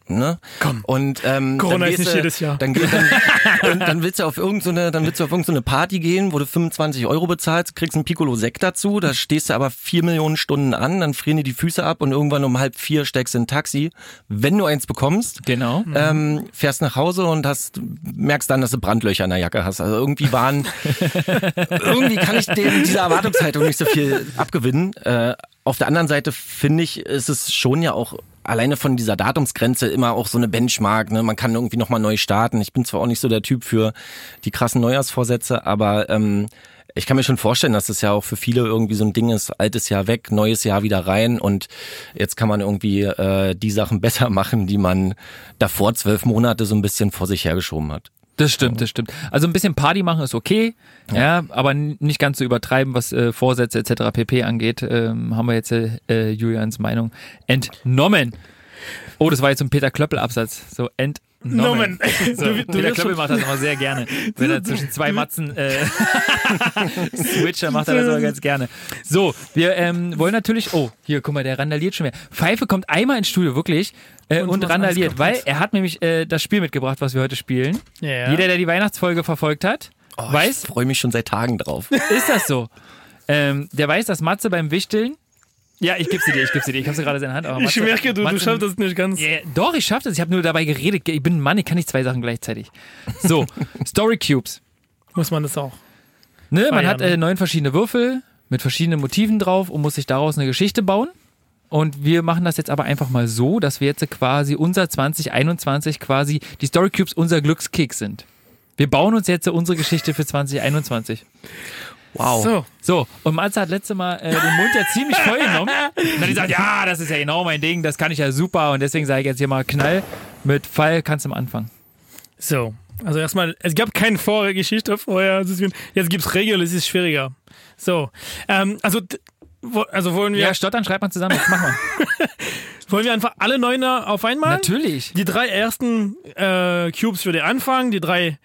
C: Ne?
B: Komm.
C: Und ähm,
B: Corona
C: dann
B: ist nicht
C: du-
B: jedes Jahr.
C: Dann, <laughs> dann, dann, willst du auf irgendeine, dann willst du auf irgendeine Party gehen, wo du 25 Euro bezahlst, kriegst einen Piccolo Sekt dazu, da stehst du aber vier Millionen Stunden an, dann frieren dir die Füße ab und irgendwann um halb vier steigst du in ein Taxi, wenn du eins bekommst.
A: Genau.
C: Ähm, fährst nach Hause und hast merkst dann, dass du Brandlöcher in der Jacke hast. Also irgendwie waren <laughs> irgendwie kann ich dem dieser Erwartungshaltung nicht so viel abgewinnen. Äh, auf der anderen Seite finde ich, ist es schon ja auch alleine von dieser Datumsgrenze immer auch so eine Benchmark. Ne? Man kann irgendwie nochmal neu starten. Ich bin zwar auch nicht so der Typ für die krassen Neujahrsvorsätze, aber ähm, ich kann mir schon vorstellen, dass das ja auch für viele irgendwie so ein Ding ist, altes Jahr weg, neues Jahr wieder rein und jetzt kann man irgendwie äh, die Sachen <laughs> besser machen, die man davor zwölf Monate so ein bisschen vor sich hergeschoben hat.
A: Das stimmt, das stimmt. Also ein bisschen Party machen ist okay, ja, aber n- nicht ganz so übertreiben, was äh, Vorsätze etc. pp. angeht. Ähm, haben wir jetzt äh, äh, Julians Meinung entnommen. Oh, das war jetzt so ein Peter Klöppel-Absatz. So entnommen.
B: Nomen. <laughs>
A: So,
B: Du- du
A: Peter Klöppel macht das immer sehr gerne. <laughs> Wenn er zwischen zwei Matzen äh, <laughs> switcht, dann macht er das immer ganz gerne. So, wir ähm, wollen natürlich, oh, hier, guck mal, der randaliert schon mehr. Pfeife kommt einmal ins Studio, wirklich, äh,
B: Und
A: und, randaliert, weil er hat nämlich äh, das Spiel mitgebracht, was wir heute spielen.
B: Ja.
A: Jeder, der die Weihnachtsfolge verfolgt hat,
C: Oh,
A: weiß,
C: Ich freue mich schon seit Tagen drauf.
A: ist das so. Ähm, der weiß, dass Matze beim Wichteln. Ja, ich geb's dir, ich geb's dir. Ich hab's gerade in der Hand. Aber
B: Ich
A: Matze,
B: merke, du, du
A: Matze-
B: schaffst das nicht ganz.
A: Ja, doch, ich schaff das. Ich habe nur dabei geredet. Ich bin ein Mann, ich kann nicht zwei Sachen gleichzeitig. So, Story Cubes.
B: Muss man das auch.
A: Ne, man hat äh,
B: ne?
A: neun verschiedene Würfel mit verschiedenen Motiven drauf und muss sich daraus eine Geschichte bauen. Und wir machen das jetzt aber einfach mal so, dass wir jetzt quasi unser 2021 quasi die Story Cubes unser Glückskick sind. Wir bauen uns jetzt unsere Geschichte für 2021.
C: Wow.
B: So.
A: So, und Matze hat letzte Mal äh, den Mund ja ziemlich voll genommen. Und <laughs> dann hat gesagt, ja, das ist ja genau mein Ding, das kann ich ja super. Und deswegen sage ich jetzt hier mal Knall mit Fall kannst du am Anfang.
B: So. Also erstmal, es gab keine Vorgeschichte vorher. Jetzt gibt es Regeln, es ist schwieriger. So. Ähm, also, also wollen wir,
A: Ja, stottern, schreibt man zusammen. Jetzt mach mal. <laughs>
B: wollen wir einfach alle Neuner auf einmal?
A: Natürlich.
B: Die drei ersten äh, Cubes für den Anfang, die drei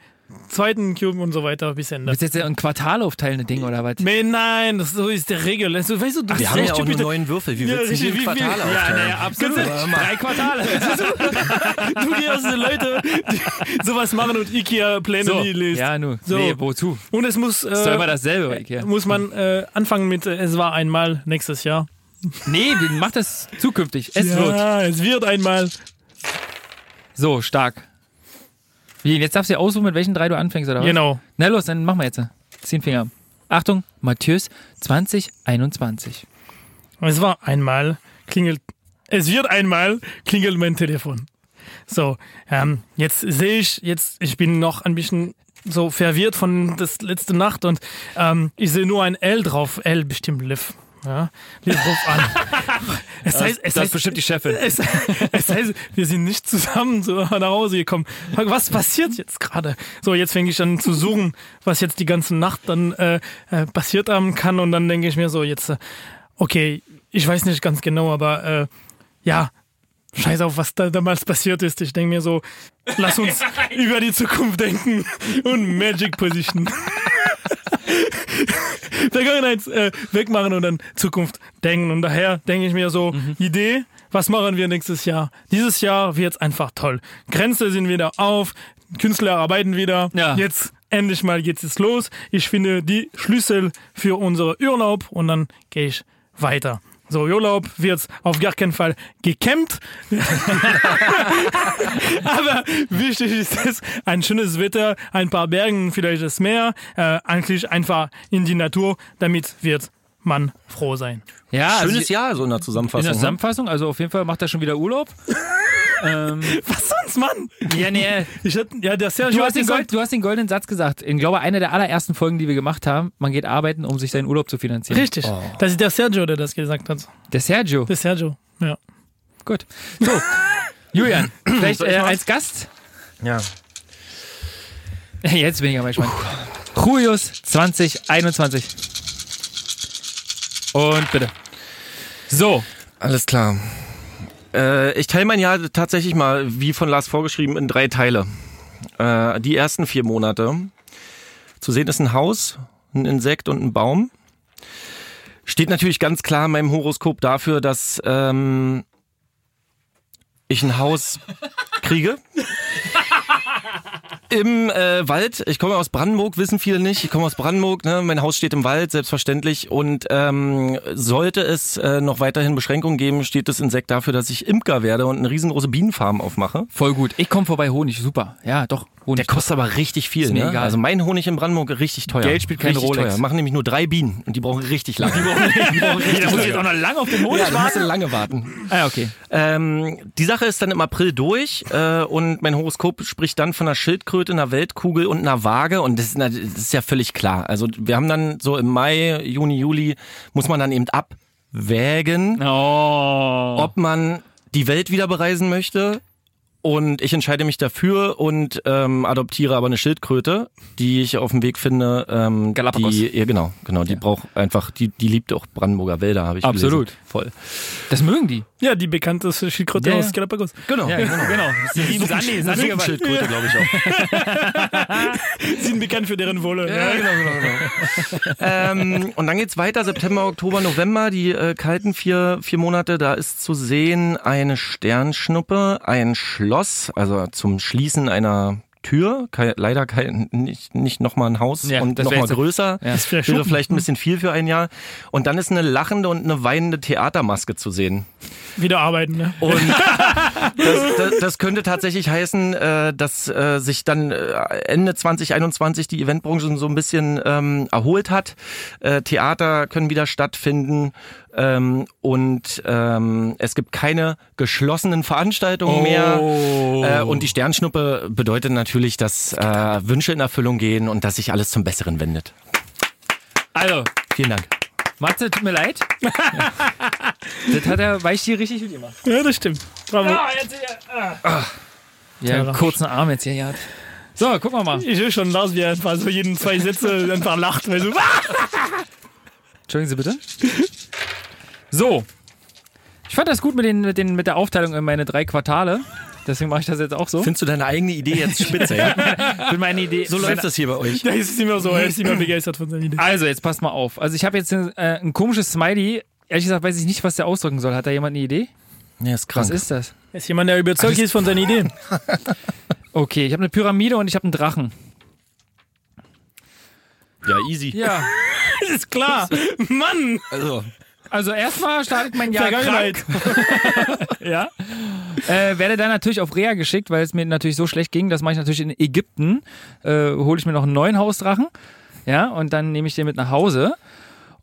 B: zweiten Cube und so weiter bis Ende.
A: Du jetzt ein Quartal aufteilen, Ding oder was?
B: Nee, nein, das so ist der Regel. Also, weißt du, du
C: Wir
B: bist
C: haben ja auch nur neun Würfel. Wie
B: Ja,
C: willst du
B: richtig,
C: jeden
B: wie
C: Quartal
B: Ja,
C: aufteilen?
A: naja, absolut.
B: Ehrlich,
A: Drei Quartale. <laughs>
B: Du die ersten Leute, die sowas machen und Ikea-Pläne
A: So,
B: lesen.
A: ja, nu.
B: So.
A: Nee, wozu?
B: Und es muss,
A: Ist doch immer
B: äh,
A: dasselbe. Ikea.
B: muss man äh, anfangen mit, äh, es war einmal nächstes Jahr.
A: Nee, wir- mach das zukünftig. Es wird.
B: ja, es wird einmal.
A: So, stark. Wie, jetzt darfst du dir aussuchen, mit welchen drei du anfängst, oder was?
B: Genau.
A: Na los, dann machen wir jetzt. Zehn Finger. Achtung, Matthäus 2021.
B: Es war einmal, klingelt, es wird einmal, klingelt mein Telefon. So, ähm, jetzt sehe ich, jetzt, ich bin noch ein bisschen so verwirrt von das letzte Nacht und ähm, ich sehe nur ein L drauf. L bestimmt Liv. Ja, Liv ruf an. <laughs> Es heißt, es
A: das ist
B: heißt,
A: bestimmt die Chefin.
B: es, es heißt, wir sind nicht zusammen so nach Hause gekommen. Was passiert jetzt gerade? So, jetzt fange ich an zu suchen, was jetzt die ganze Nacht dann äh, äh, passiert haben kann. Und dann denke ich mir so, jetzt, äh, okay, ich weiß nicht ganz genau, aber äh, ja, scheiß auf, was da damals passiert ist. Ich denke mir so, lass uns <laughs> über die Zukunft denken und Magic Position. <laughs> <laughs> Vergangenheit äh, wegmachen und dann Zukunft denken. Und daher denke ich mir so, Idee, was machen wir nächstes Jahr? Dieses Jahr wird's einfach toll. Grenze sind wieder auf, Künstler arbeiten wieder.
A: Ja.
B: Jetzt endlich mal geht's jetzt los. Ich finde die Schlüssel für unseren Urlaub und dann gehe ich weiter. So, Urlaub wird auf gar keinen Fall gekämmt. <laughs> Aber wichtig ist es, ein schönes Wetter, ein paar Bergen, vielleicht das Meer, äh, eigentlich einfach in die Natur, damit wird man froh sein.
A: Ja,
C: Schönes
A: also,
C: Jahr, so in der
A: In
C: Zusammenfassung.
A: der
C: ne?
A: Zusammenfassung, also auf jeden Fall macht er schon wieder Urlaub. <laughs> ähm, <laughs>
B: Was sonst, Mann?
A: ja, nee.
B: Ich hatte, ja, der Sergio
A: Du hast, den
B: gesagt,
A: Gold, du hast den goldenen Satz gesagt. Ich glaube, eine der allerersten Folgen, die wir gemacht haben, man geht arbeiten, um sich seinen Urlaub zu finanzieren.
B: richtig. Das ist der Sergio, der das gesagt hat.
A: Der Sergio.
B: Der Sergio. Ja.
A: Gut. So, Julian, <clears throat> vielleicht äh, als Gast.
C: Ja.
A: Jetzt bin ich aber gespannt. Julius 2021. Und bitte. So,
C: Alles klar. Äh, ich teile mein Jahr tatsächlich mal, wie von Lars vorgeschrieben, in drei Teile. Äh, die ersten vier Monate. Zu sehen ist ein Haus, ein Insekt und ein Baum. Steht natürlich ganz klar in meinem Horoskop dafür, dass ähm, ich ein Haus kriege. Im äh, Wald. Ich komme aus Brandenburg, wissen viele nicht. Ich komme aus Brandenburg. Ne? Mein Haus steht im Wald, selbstverständlich. Und ähm, sollte es äh, noch weiterhin Beschränkungen geben, steht das Insekt dafür, dass ich Imker werde und eine riesengroße Bienenfarm aufmache.
A: voll gut. Ich komme vorbei, Honig, super. Ja, doch, Honig.
C: Der kostet aber richtig viel.
A: Ist mir
C: ne?
A: egal.
C: Also mein Honig in Brandenburg richtig teuer.
A: Geld spielt keine.
C: Teuer. Machen nämlich nur drei Bienen und die brauchen richtig lange. Die brauchen, die brauchen <laughs> richtig
A: da muss ich
C: lange.
A: jetzt auch noch lange auf den Honig
C: Ja,
A: warten.
C: lange warten.
A: Ah, okay.
C: Ähm, die Sache ist dann im April durch äh, und mein Horoskop spricht dann von einer Schildkröte, einer Weltkugel und einer Waage und das ist, das ist ja völlig klar. Also wir haben dann so im Mai, Juni, Juli muss man dann eben abwägen,
A: Oh.
C: ob man die Welt wieder bereisen möchte. Und ich entscheide mich dafür und ähm, adoptiere aber eine Schildkröte, die ich auf dem Weg finde. Ähm,
A: Galapagos.
C: Die, ja, genau, genau. Die braucht einfach, die, die liebt auch Brandenburger Wälder, habe ich
A: Absolut.
C: gelesen. Voll.
A: Das mögen die.
B: Ja, die bekannteste Schildkröte
A: Ja, ja.
B: aus Galapagos.
C: Genau.
A: Ja, genau. genau. Ist die Sandy, Sandy
C: Schildkröte, glaube ich auch.
B: Sie <laughs> sind bekannt für deren Wolle.
C: Ja, genau, genau, genau. ähm, und dann geht's weiter, September, Oktober, November, die äh, kalten vier, vier Monate. Da ist zu sehen eine Sternschnuppe, ein Schloss, also zum Schließen einer Tür. Kein, leider kein, nicht, nicht nochmal ein Haus
A: Ja,
C: und nochmal größer.
A: Ja.
B: Das vielleicht
C: Wäre
B: Schuppen.
C: vielleicht ein bisschen viel für ein Jahr. Und dann ist eine lachende und eine weinende Theatermaske zu sehen.
B: Wieder arbeiten, ne?
C: Und <laughs> das, das, das könnte tatsächlich heißen, äh, dass äh, sich dann äh, Ende 2021 die Eventbranche so ein bisschen ähm, erholt hat. Theater können wieder stattfinden ähm, und ähm, es gibt keine geschlossenen Veranstaltungen mehr. Äh, und die Sternschnuppe bedeutet natürlich, dass äh, Wünsche in Erfüllung gehen und dass sich alles zum Besseren wendet.
A: Also,
C: Vielen Dank.
A: Matze, tut mir leid. <laughs> das hat der Weichtier richtig gut gemacht.
B: Ja, das stimmt. Bravo.
A: Ja,
B: Ja,
A: kurzen Arm jetzt hier. Ja. So, gucken wir mal.
B: Ich höre schon Lars, wie er einfach so jeden zwei Sätze einfach lacht, weil so, <laughs>
A: Entschuldigen Sie bitte. <laughs> So. Ich fand das gut mit, den, mit, den, mit der Aufteilung in meine drei Quartale. Deswegen mache ich das jetzt auch so.
C: Findest du deine eigene Idee jetzt spitze? Ja? <laughs>
A: Für meine Idee.
C: So läuft das hier bei euch.
B: da ist es immer so, er ist immer begeistert von seiner Idee.
A: Also, jetzt passt mal auf. Also, ich habe jetzt ein, äh, ein komisches Smiley. Ehrlich gesagt weiß ich nicht, was der ausdrücken soll. Hat da jemand eine Idee?
C: Ja, ist krank.
A: Was ist das?
B: Er ist jemand, der überzeugt ist von seinen Ideen. <laughs>
A: Okay, ich habe eine Pyramide und ich habe einen Drachen.
C: ja, easy.
A: Ja. <laughs>
B: Das ist klar. Mann!
C: Also,
A: Also erstmal startet mein Jahr krank. <laughs> Ja. Äh, werde dann natürlich auf Rea geschickt, weil es mir natürlich so schlecht ging. Das mache ich natürlich in Ägypten. Äh, Hole ich mir noch einen neuen Hausdrachen. Ja, und dann nehme ich den mit nach Hause.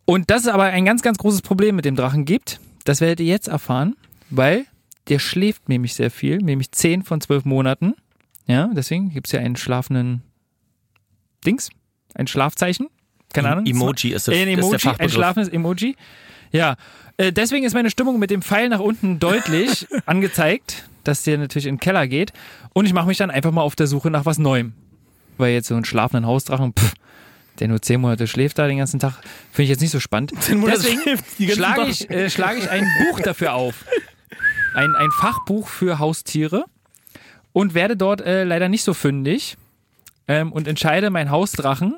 A: Und das ist aber ein ganz, ganz großes Problem mit dem Drachen gibt. Das werdet ihr jetzt erfahren, weil der schläft nämlich sehr viel, nämlich 10 von 12 Monaten. Ja, deswegen gibt es ja einen schlafenden Dings, ein Schlafzeichen. Keine Ahnung.
C: Emoji ist, der,
A: Ein
C: ist der
A: Emoji, ein schlafendes Emoji. Ja, äh, deswegen ist meine Stimmung mit dem Pfeil nach unten deutlich <laughs> angezeigt, dass der natürlich in den Keller geht. Und ich mache mich dann einfach mal auf der Suche nach was Neuem. Weil jetzt so einen schlafenden Hausdrachen, pff, der nur zehn Monate schläft da den ganzen Tag, finde ich jetzt nicht so spannend. <laughs> Deswegen schlage ich, äh, schlage ich ein Buch dafür auf. Ein, ein Fachbuch für Haustiere. Und werde dort äh, leider nicht so fündig. Ähm, und entscheide, meinen Hausdrachen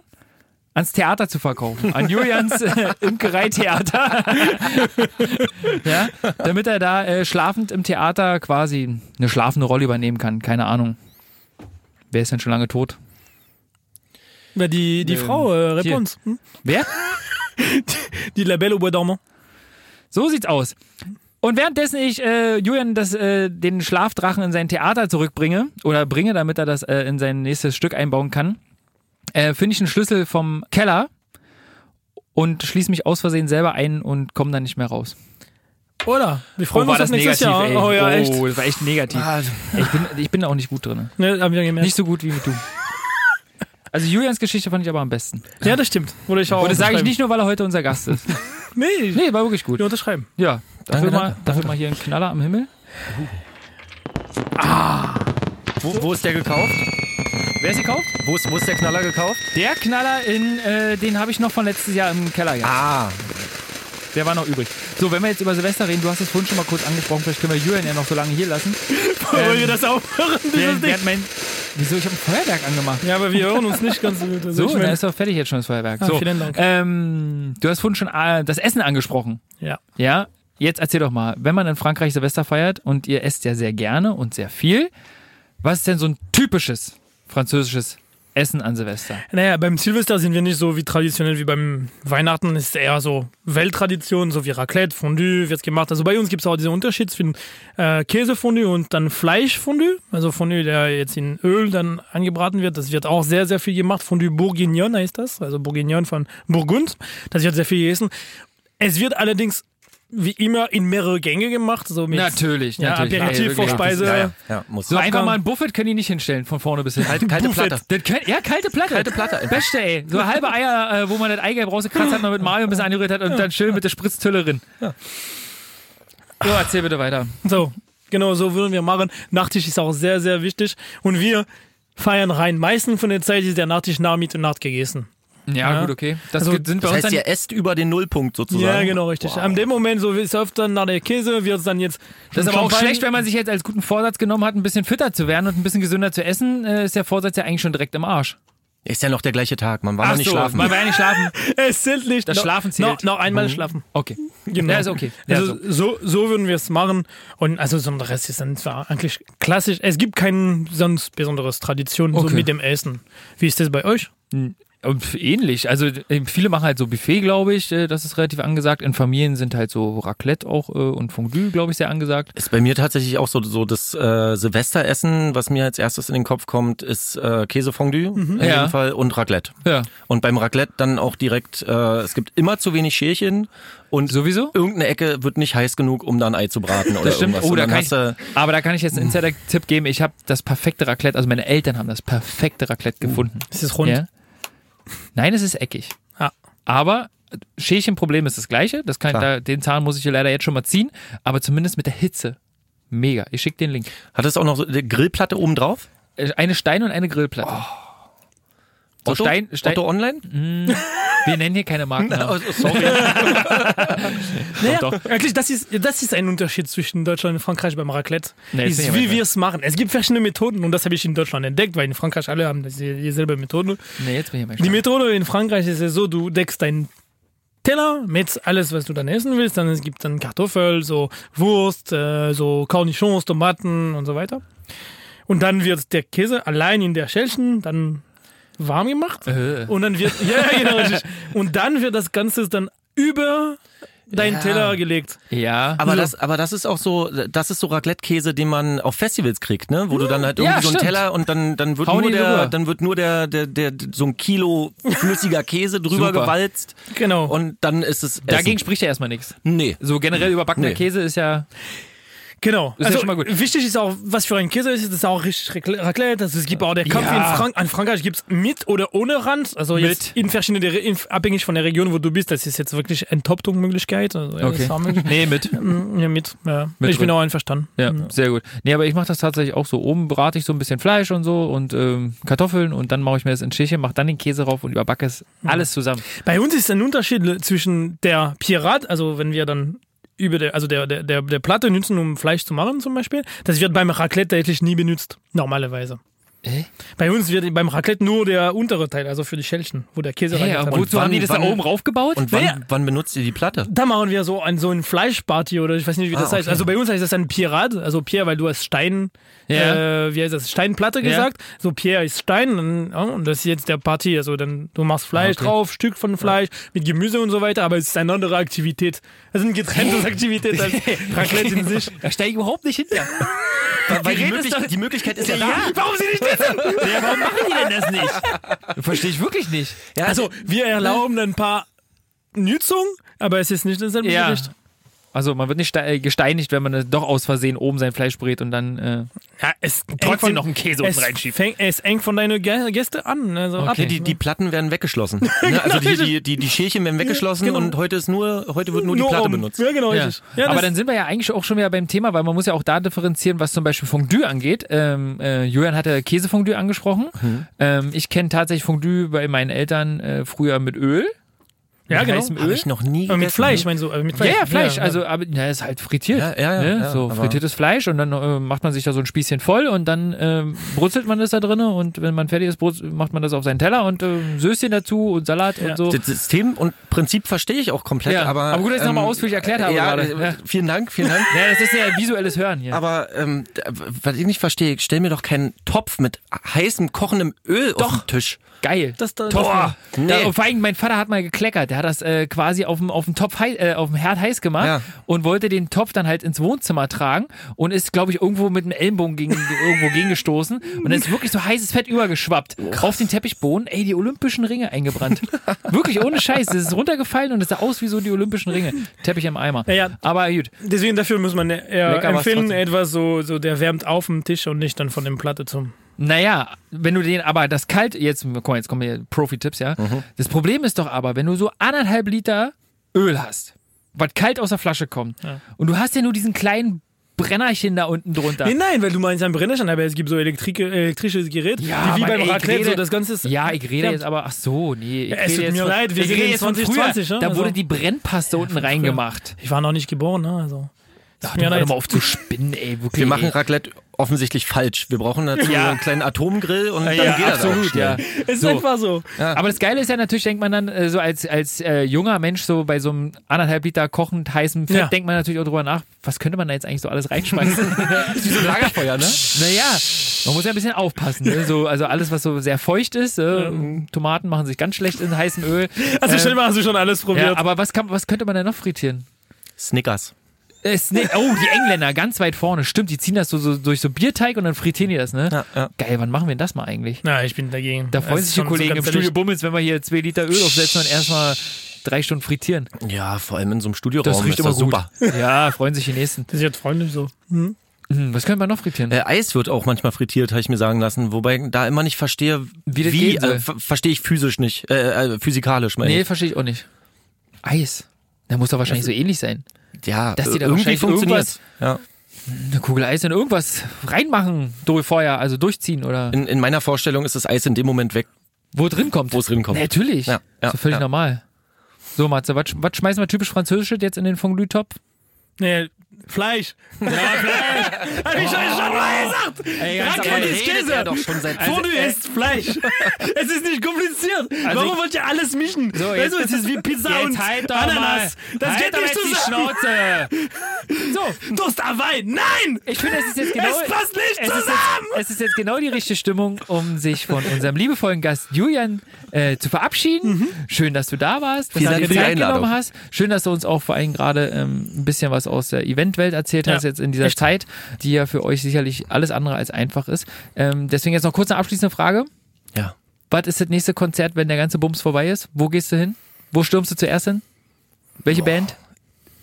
A: ans Theater zu verkaufen. An Julians äh, Imkereitheater. <laughs> ja, damit er da äh, schlafend im Theater quasi eine schlafende Rolle übernehmen kann. Keine Ahnung. Wer ist denn schon lange tot?
B: Ja, die die
A: Ähm,
B: Frau, äh. Réponse. Hm?
A: Wer? <laughs>
B: Die Labelle au Bois dormant.
A: So sieht's aus. Und währenddessen ich äh, Julian das, äh, den Schlafdrachen in sein Theater zurückbringe oder bringe, damit er das äh, in sein nächstes Stück einbauen kann, äh, finde ich einen Schlüssel vom Keller und schließe mich aus Versehen selber ein und komme dann nicht mehr raus.
B: Oder? Wir
A: Oh,
B: freuen
A: war
B: uns
A: das
B: auf nächstes
A: negativ,
B: Jahr.
A: ey.
B: Oh ja, echt.
A: Oh, das war echt negativ.
C: Ah,
A: Ich bin, ich bin auch nicht gut drin.
B: Ne, haben wir gemerkt.
A: Nicht so gut wie mit du. Also Julians Geschichte fand ich aber am besten.
B: ja, das stimmt. Wurde ich auch
A: Und das sage ich nicht nur, weil er heute unser Gast ist. <laughs>
B: Nee,
A: Nee, war wirklich gut.
B: wir unterschreiben.
A: Ja, dafür,
C: Danke,
A: mal,
C: danke.
A: dafür mal hier ein Knaller am Himmel.
C: wo, wo ist der gekauft?
A: Wer ist gekauft?
C: Wo ist, wo ist der Knaller gekauft?
A: Der Knaller, in, äh, den habe ich noch von letztes Jahr im Keller gehabt.
C: Ah,
A: Der war noch übrig. So, wenn wir jetzt über Silvester reden, du hast es vorhin schon mal kurz angesprochen, vielleicht können wir Julian ja noch so lange hier lassen. <laughs>
B: Wollen wir das aufhören, dieses
A: Der, der
B: Ding?
A: hat mein, wieso, ich habe ein Feuerwerk angemacht.
B: Ja, aber wir hören uns nicht ganz <laughs> so gut. Also
A: So,
B: ich
A: dann ist doch fertig jetzt schon das Feuerwerk.
B: Ah,
A: so,
B: vielen Dank.
A: Ähm, du hast vorhin schon äh, das Essen angesprochen.
B: ja.
A: Ja, jetzt erzähl doch mal, wenn man in Frankreich Silvester feiert und ihr esst ja sehr gerne und sehr viel, was ist denn so ein typisches französisches Essen an Silvester?
B: Naja, beim Silvester sind wir nicht so wie traditionell wie beim Weihnachten. Es ist eher so Welttradition, so wie Raclette, Fondue wird gemacht. Also bei uns gibt es auch diesen Unterschied zwischen äh, Käsefondue und dann Fleischfondue. Also Fondue, der jetzt in Öl dann angebraten wird. Das wird auch sehr, sehr viel gemacht. Fondue Bourguignon heißt das. Also Bourguignon von Burgund. Das wird sehr viel gegessen. Es wird allerdings wie immer in mehrere Gänge gemacht. So mit,
A: Natürlich,
B: Ja,
A: natürlich.
B: Aperitif. Vorspeise.
C: ja, ja, ja muss.
A: So einfach
B: Abgang.
A: mal ein Buffet können die nicht hinstellen, von vorne bis hinten.
C: Kalte, kalte. Platte.
A: Das können, ja, kalte Platte.
C: Kalte Platte einfach.
A: Beste, ey. So halbe Eier, äh, wo man das Eigelb rausgekratzt hat, noch mit Mayo ein bisschen angerührt hat und dann schön mit der Spritztülle drin. So, erzähl bitte weiter.
B: So, genau so würden wir machen. Nachtisch ist auch sehr, sehr wichtig. Und wir feiern rein. Meistens von der Zeit ist der Nachtisch nach Mitternacht gegessen.
A: Ja,
B: Ja.
A: gut, okay. Das
B: Also,
A: sind bei
C: Das
A: uns
C: heißt,
A: dann,
C: ihr esst über den Nullpunkt sozusagen.
B: Ja, genau, richtig.
C: Wow.
B: An dem Moment, so ist oft dann nach der Käse, wird es dann jetzt.
A: Das ist aber auch schlecht, wenn man sich jetzt als guten Vorsatz genommen hat, ein bisschen fitter zu werden und ein bisschen gesünder zu essen, äh, ist der Vorsatz ja eigentlich schon direkt im Arsch.
C: Ist ja noch der gleiche Tag. Man war noch nicht
A: so,
C: schlafen.
A: man war ja nicht schlafen. <laughs>
B: Es zählt nicht.
A: Das
B: Noch-
A: Schlafen zählt.
B: Noch, noch einmal schlafen.
A: Okay.
B: Genau.
A: Ja, ist okay. Ja,
B: Also so, so würden wir es machen. Und also so der Rest ist dann zwar eigentlich klassisch. Es gibt kein sonst besonderes Tradition so
A: Okay.
B: mit dem Essen. Wie ist das bei euch?
A: Und ähnlich. Also äh, viele machen halt so Buffet, glaube ich. äh, Das ist relativ angesagt. In Familien sind halt so Raclette auch äh, und Fondue, glaube ich, sehr angesagt.
C: Ist bei mir tatsächlich auch so, so das äh, Silvesteressen, was mir als erstes in den Kopf kommt, ist äh, Käsefondue in
A: Ja.
C: jedem Fall und Raclette.
A: Ja.
C: Und beim Raclette dann auch direkt, äh, es gibt immer zu wenig Schälchen und
A: Sowieso?
C: irgendeine Ecke wird nicht heiß genug, um da ein Ei zu braten oder
A: Das stimmt.
C: irgendwas.
A: Oh, da kann
C: du,
A: Aber da kann ich jetzt einen Insider-Tipp geben. Ich habe das perfekte Raclette, also meine Eltern haben das perfekte Raclette gefunden.
B: Ist es rund?
A: Ja? Nein, es ist eckig.
B: Ja.
A: Aber Schälchenproblem ist das gleiche. Das kann, da, den Zahn muss ich hier leider jetzt schon mal ziehen. Aber zumindest mit der Hitze. Mega. Ich schicke den Link.
C: hat es auch noch so eine Grillplatte oben drauf?
A: Äh, Eine Stein- und eine Grillplatte. So
C: Otto?
A: Stein, Stein,
C: Otto Online?
A: Wir nennen hier keine Marken. <laughs>
C: Oh, sorry. <laughs>
B: Naja,
A: Doch,
B: eigentlich, das ist, das ist ein Unterschied zwischen Deutschland und Frankreich beim Raclette.
A: Nee,
B: ist, wie wir es machen. Es gibt verschiedene Methoden und das habe ich in Deutschland entdeckt, weil in Frankreich alle haben dieselbe Methode.
A: Nee, jetzt bin ich mal
B: Die. Methode in Frankreich ist ja so, du deckst deinen Teller mit alles, was du dann essen willst. Dann es gibt dann Kartoffel, so Wurst, äh, so Cornichons, Tomaten und so weiter. Und dann wird der Käse allein in der Schälchen dann warm gemacht.
A: Äh.
B: Und dann wird, ja, genau, richtig. Und dann wird das Ganze dann über deinen
C: Ja.
B: Teller gelegt.
A: Ja.
C: Aber
B: So.
C: das, aber das ist auch so, das ist so Raclette-Käse, den man auf Festivals kriegt, ne? Wo du dann halt irgendwie
A: Ja,
C: so einen
A: stimmt.
C: Teller und dann, dann wird
A: Hauen
C: nur der, dann wird nur der, der, der, so ein Kilo flüssiger Käse drüber
A: Super.
C: gewalzt
B: Genau.
C: und dann ist es. Essen.
A: Dagegen spricht ja erstmal nichts.
C: Nee.
A: So generell überbackener
C: Nee.
A: Käse ist ja.
B: Genau.
A: Ist ja
B: also
A: schon mal gut.
B: wichtig ist auch, was für ein Käse ist, das ist auch richtig Raclette. Also es gibt auch der Kampf
A: Ja.
B: in, Frank in Frankreich gibt es mit oder ohne Rand. Also jetzt in verschiedene, in, abhängig von der Region, wo du bist, das ist jetzt wirklich. Also, ja, das ist auch möglich.
A: Nee, mit.
B: Mm, Ja, mit. Ja.
A: Mit
B: ich bin
A: drin.
B: auch einverstanden.
A: Ja, sehr gut. Nee, aber ich mache das tatsächlich auch so. Oben brate ich so ein bisschen Fleisch und so und ähm, Kartoffeln und dann mache ich mir das in Schälchen, mache dann den Käse rauf und überbacke es alles zusammen.
B: Bei uns ist ein Unterschied zwischen der Pirat, also wenn wir dann über der, also der, der, der, der Platte nutzen, um Fleisch zu machen zum Beispiel, das wird beim Raclette eigentlich nie benutzt, normalerweise.
A: Äh?
B: Bei uns wird beim Raclette nur der untere Teil, also für die Schälchen, wo der Käse
A: Hey,
B: wird.
A: wozu haben die das da
C: wann-
A: oben raufgebaut?
C: Und wann,
B: Naja.
C: wann benutzt ihr die Platte?
B: Da machen wir so ein, so ein Fleischparty oder ich weiß nicht, wie das
C: Ah,
B: heißt.
C: okay.
B: Also bei uns heißt das ein Pirat, also Pierre, weil du hast Stein,
A: Ja.
B: äh, wie heißt das, Steinplatte
A: Ja.
B: gesagt. So Pierre ist Stein dann, ja, und das ist jetzt der Party. Also dann, du machst Fleisch
A: Ah, okay.
B: drauf, Stück von Fleisch mit Gemüse und so weiter, aber es ist eine andere Aktivität. Das ist eine getrennte <laughs> Aktivität als Raclette in sich.
A: Da steige ich überhaupt nicht hinter.
C: Weil die, Möglich
A: doch-
C: die Möglichkeit ist ja,
A: Ja,
C: da.
A: warum sie nicht das? Ja, warum machen die denn das nicht? Verstehe ich wirklich nicht.
B: Also wir erlauben ein paar Nutzungen, aber es ist nicht dasselbe
A: Ja.
B: Gericht.
A: Also man wird nicht äh, gesteinigt, wenn man doch aus Versehen oben sein Fleisch brät und dann äh,
B: Ja, es
A: trotzdem noch einen Käse
B: es
A: reinschiebt.
B: fängt, es hängt von deinen Gä- Gäste an. Also
A: Okay.
C: Nee, die, die Platten werden weggeschlossen. <laughs> ne? Also die, die, die, die Schälchen werden weggeschlossen
B: genau.
C: und heute ist nur, heute wird nur die Platte
B: oben.
C: benutzt.
B: Ja, genau,
A: Ja.
B: richtig. Ja,
A: Aber dann sind wir ja eigentlich auch schon wieder beim Thema, weil man muss ja auch da differenzieren, was zum Beispiel Fondue angeht. Ähm, äh, Julian hatte Käsefondue angesprochen.
B: Mhm.
A: Ähm, ich kenne tatsächlich Fondue bei meinen Eltern äh, früher mit Öl.
B: Ja, genau.
A: heißem Öl.
C: ich noch nie
B: Aber mit
C: gegessen.
B: Fleisch, meinst du? äh, Mit
A: Ja,
B: Fleisch.
A: ja, Fleisch.
B: Ja,
A: also, aber na, ist halt frittiert.
C: Ja, ja, ja,
A: ne?
C: ja,
A: so frittiertes Fleisch und dann äh, macht man sich da so ein Spießchen voll und dann ähm, brutzelt man das da drin und wenn man fertig ist, macht man das auf seinen Teller und äh, Söschen dazu und Salat
B: Ja.
A: und so.
C: Das System und Prinzip verstehe ich auch komplett,
A: Ja,
C: aber.
A: aber gut, dass ich nochmal ausführlich erklärt habe
C: Ja,
A: gerade.
C: äh,
A: Ja.
C: vielen Dank, vielen Dank. <laughs>
A: Ja, das ist ja visuelles Hören hier.
C: Aber ähm, was ich nicht verstehe, stell mir doch keinen Topf mit heißem, kochendem Öl auf den Tisch.
A: Geil.
B: Das da,
A: Boah.
C: Nee.
A: Ja, und vor allem, mein Vater hat mal gekleckert. Der hat das äh, quasi auf dem, auf dem Topf hei- äh, auf dem Herd heiß gemacht
C: Ja.
A: und wollte den Topf dann halt ins Wohnzimmer tragen und ist, glaube ich, irgendwo mit dem Ellenbogen gegen, <laughs> irgendwo gegengestoßen und dann ist wirklich so heißes Fett übergeschwappt auf den Teppichboden. Ey, die olympischen Ringe eingebrannt. <laughs> wirklich ohne Scheiß. Das ist runtergefallen und es sah aus wie so die olympischen Ringe. Teppich im Eimer.
B: Ja, ja.
A: Aber gut.
B: Deswegen dafür muss man eher
A: Lecker war's
B: empfehlen, etwas so, so, der wärmt auf dem Tisch und nicht dann von dem Platte zum.
A: Naja, wenn du den, aber das kalt, jetzt, guck mal, jetzt kommen hier Profi-Tipps, ja. Das Problem ist doch aber, wenn du so anderthalb Liter Öl hast, was kalt aus der Flasche kommt,
B: Ja.
A: und du hast ja nur diesen kleinen Brennerchen da unten drunter.
B: Nee, nein, weil du meinst ein Brennerstein, aber es gibt so elektrik elektrisches Gerät,
A: Ja,
B: die wie
A: Mann,
B: beim Raclette, so das Ganze ist.
A: Ja, ich rede
B: Ja.
A: jetzt aber, ach so, nee. Ich
B: Ja, es
A: rede
B: tut
A: jetzt
B: mir
A: von,
B: leid, wir
A: ich
B: sind
A: rede
B: in
A: jetzt von
B: 2020,
A: früher.
B: ja,
A: Da
B: also-
A: wurde die Brennpaste unten reingemacht.
B: Ich war noch nicht geboren, ne? Also.
A: Ach,
B: mir
A: du, hör mal auf zu spinnen, ey, wirklich.
C: Wir machen. Raclette offensichtlich falsch. Wir brauchen dazu
A: Ja.
C: einen kleinen Atomgrill und dann
A: ja,
C: geht das auch
A: absolut, ja.
B: Es ist
A: So.
B: einfach so.
A: Aber das Geile ist ja natürlich, denkt man dann äh, so als, als äh, junger Mensch so bei so einem anderthalb Liter kochend heißen Fett,
B: Ja.
A: denkt man natürlich auch drüber nach, was könnte man da jetzt eigentlich so alles reinschmeißen? <laughs>
C: Wie so ein Lagerfeuer, ne? <laughs>
A: naja, man muss ja ein bisschen aufpassen. Ne? So, also alles, was so sehr feucht ist, äh, Tomaten machen sich ganz schlecht in heißem Öl.
B: Also
A: Äh,
B: stell mal, hast du schon alles probiert.
A: Ja, aber was, kann, was könnte man denn noch frittieren?
C: Snickers.
A: Äh, Sni- oh, die Engländer, ganz weit vorne. Stimmt, die ziehen das so, so durch so Bierteig und dann frittieren die das, ne?
C: Ja, ja.
A: Geil, wann machen wir denn das mal eigentlich?
B: Na, ich bin dagegen.
A: Da freuen sich die
B: so
A: Kollegen
B: ganz
A: im Studio
B: ehrlich.
A: Bummels, wenn wir hier zwei Liter Öl aufsetzen und erstmal drei Stunden frittieren.
C: Ja, vor allem in so einem Studioraum
A: Das riecht immer
C: das super.
A: Ja, freuen sich die Nächsten.
B: Das ist jetzt freundlich so. Hm?
A: Hm, was können wir noch frittieren?
C: Äh, Eis wird auch manchmal frittiert, habe ich mir sagen lassen, wobei ich da immer nicht verstehe,
A: Wie das
C: wie, äh, ver- verstehe ich physisch nicht, äh, äh, physikalisch meine
A: nee,
C: ich.
A: verstehe ich auch nicht. Eis. Da muss doch wahrscheinlich so ähnlich sein.
C: Ja,
A: dass die da
C: irgendwie
A: wahrscheinlich
C: funktioniert. Ja.
A: Eine Kugel Eis in irgendwas reinmachen, durch Feuer, also durchziehen oder
C: In, in meiner Vorstellung ist das Eis in dem Moment weg,
A: wo drin kommt.
C: wo es drinkommt.
A: Natürlich.
C: Ja, ja,
A: ist doch völlig
C: ja.
A: normal. So, Matze, was, was schmeißen wir typisch französisches jetzt in den Fondue-Topf?
B: Nee, Fleisch. Ja, Fleisch. <laughs> Hab ich euch schon mal gesagt.
A: Ey,
B: Raclette ist Käse.
C: doch schon seit-
B: Fondue
A: Also,
B: ist Fleisch. <laughs> es ist nicht kompliziert.
A: Also
B: Warum wollt ihr alles mischen?
A: So,
B: weißt du,
A: jetzt-
B: es ist wie Pizza
A: Jetzt
B: und
A: halt
B: Ananas.
A: mal.
B: Das
A: halt
B: geht nicht
A: jetzt die
B: zusammen.
A: Schnauze. <laughs> So,
B: Toast Hawaii. Nein!
A: ich finde, es ist jetzt genau.
B: Es passt nicht
A: es ist,
B: zusammen!
A: jetzt, es ist jetzt genau die richtige Stimmung, um sich von unserem liebevollen Gast Julian äh, zu verabschieden. Schön, dass du da warst, dass
C: Vielen
A: du
C: Dank für die Einladung.
A: genommen hast. Schön, dass du uns auch vor allem gerade ähm, ein bisschen was aus der Eventwelt erzählt hast,
B: Ja,
A: jetzt in dieser
B: echt.
A: Zeit, die ja für euch sicherlich alles andere als einfach ist. Ähm, deswegen jetzt noch kurz eine abschließende Frage.
C: Ja.
A: Was ist das nächste Konzert, wenn der ganze Bums vorbei ist? Wo gehst du hin? Wo stürmst du zuerst hin? Welche Band?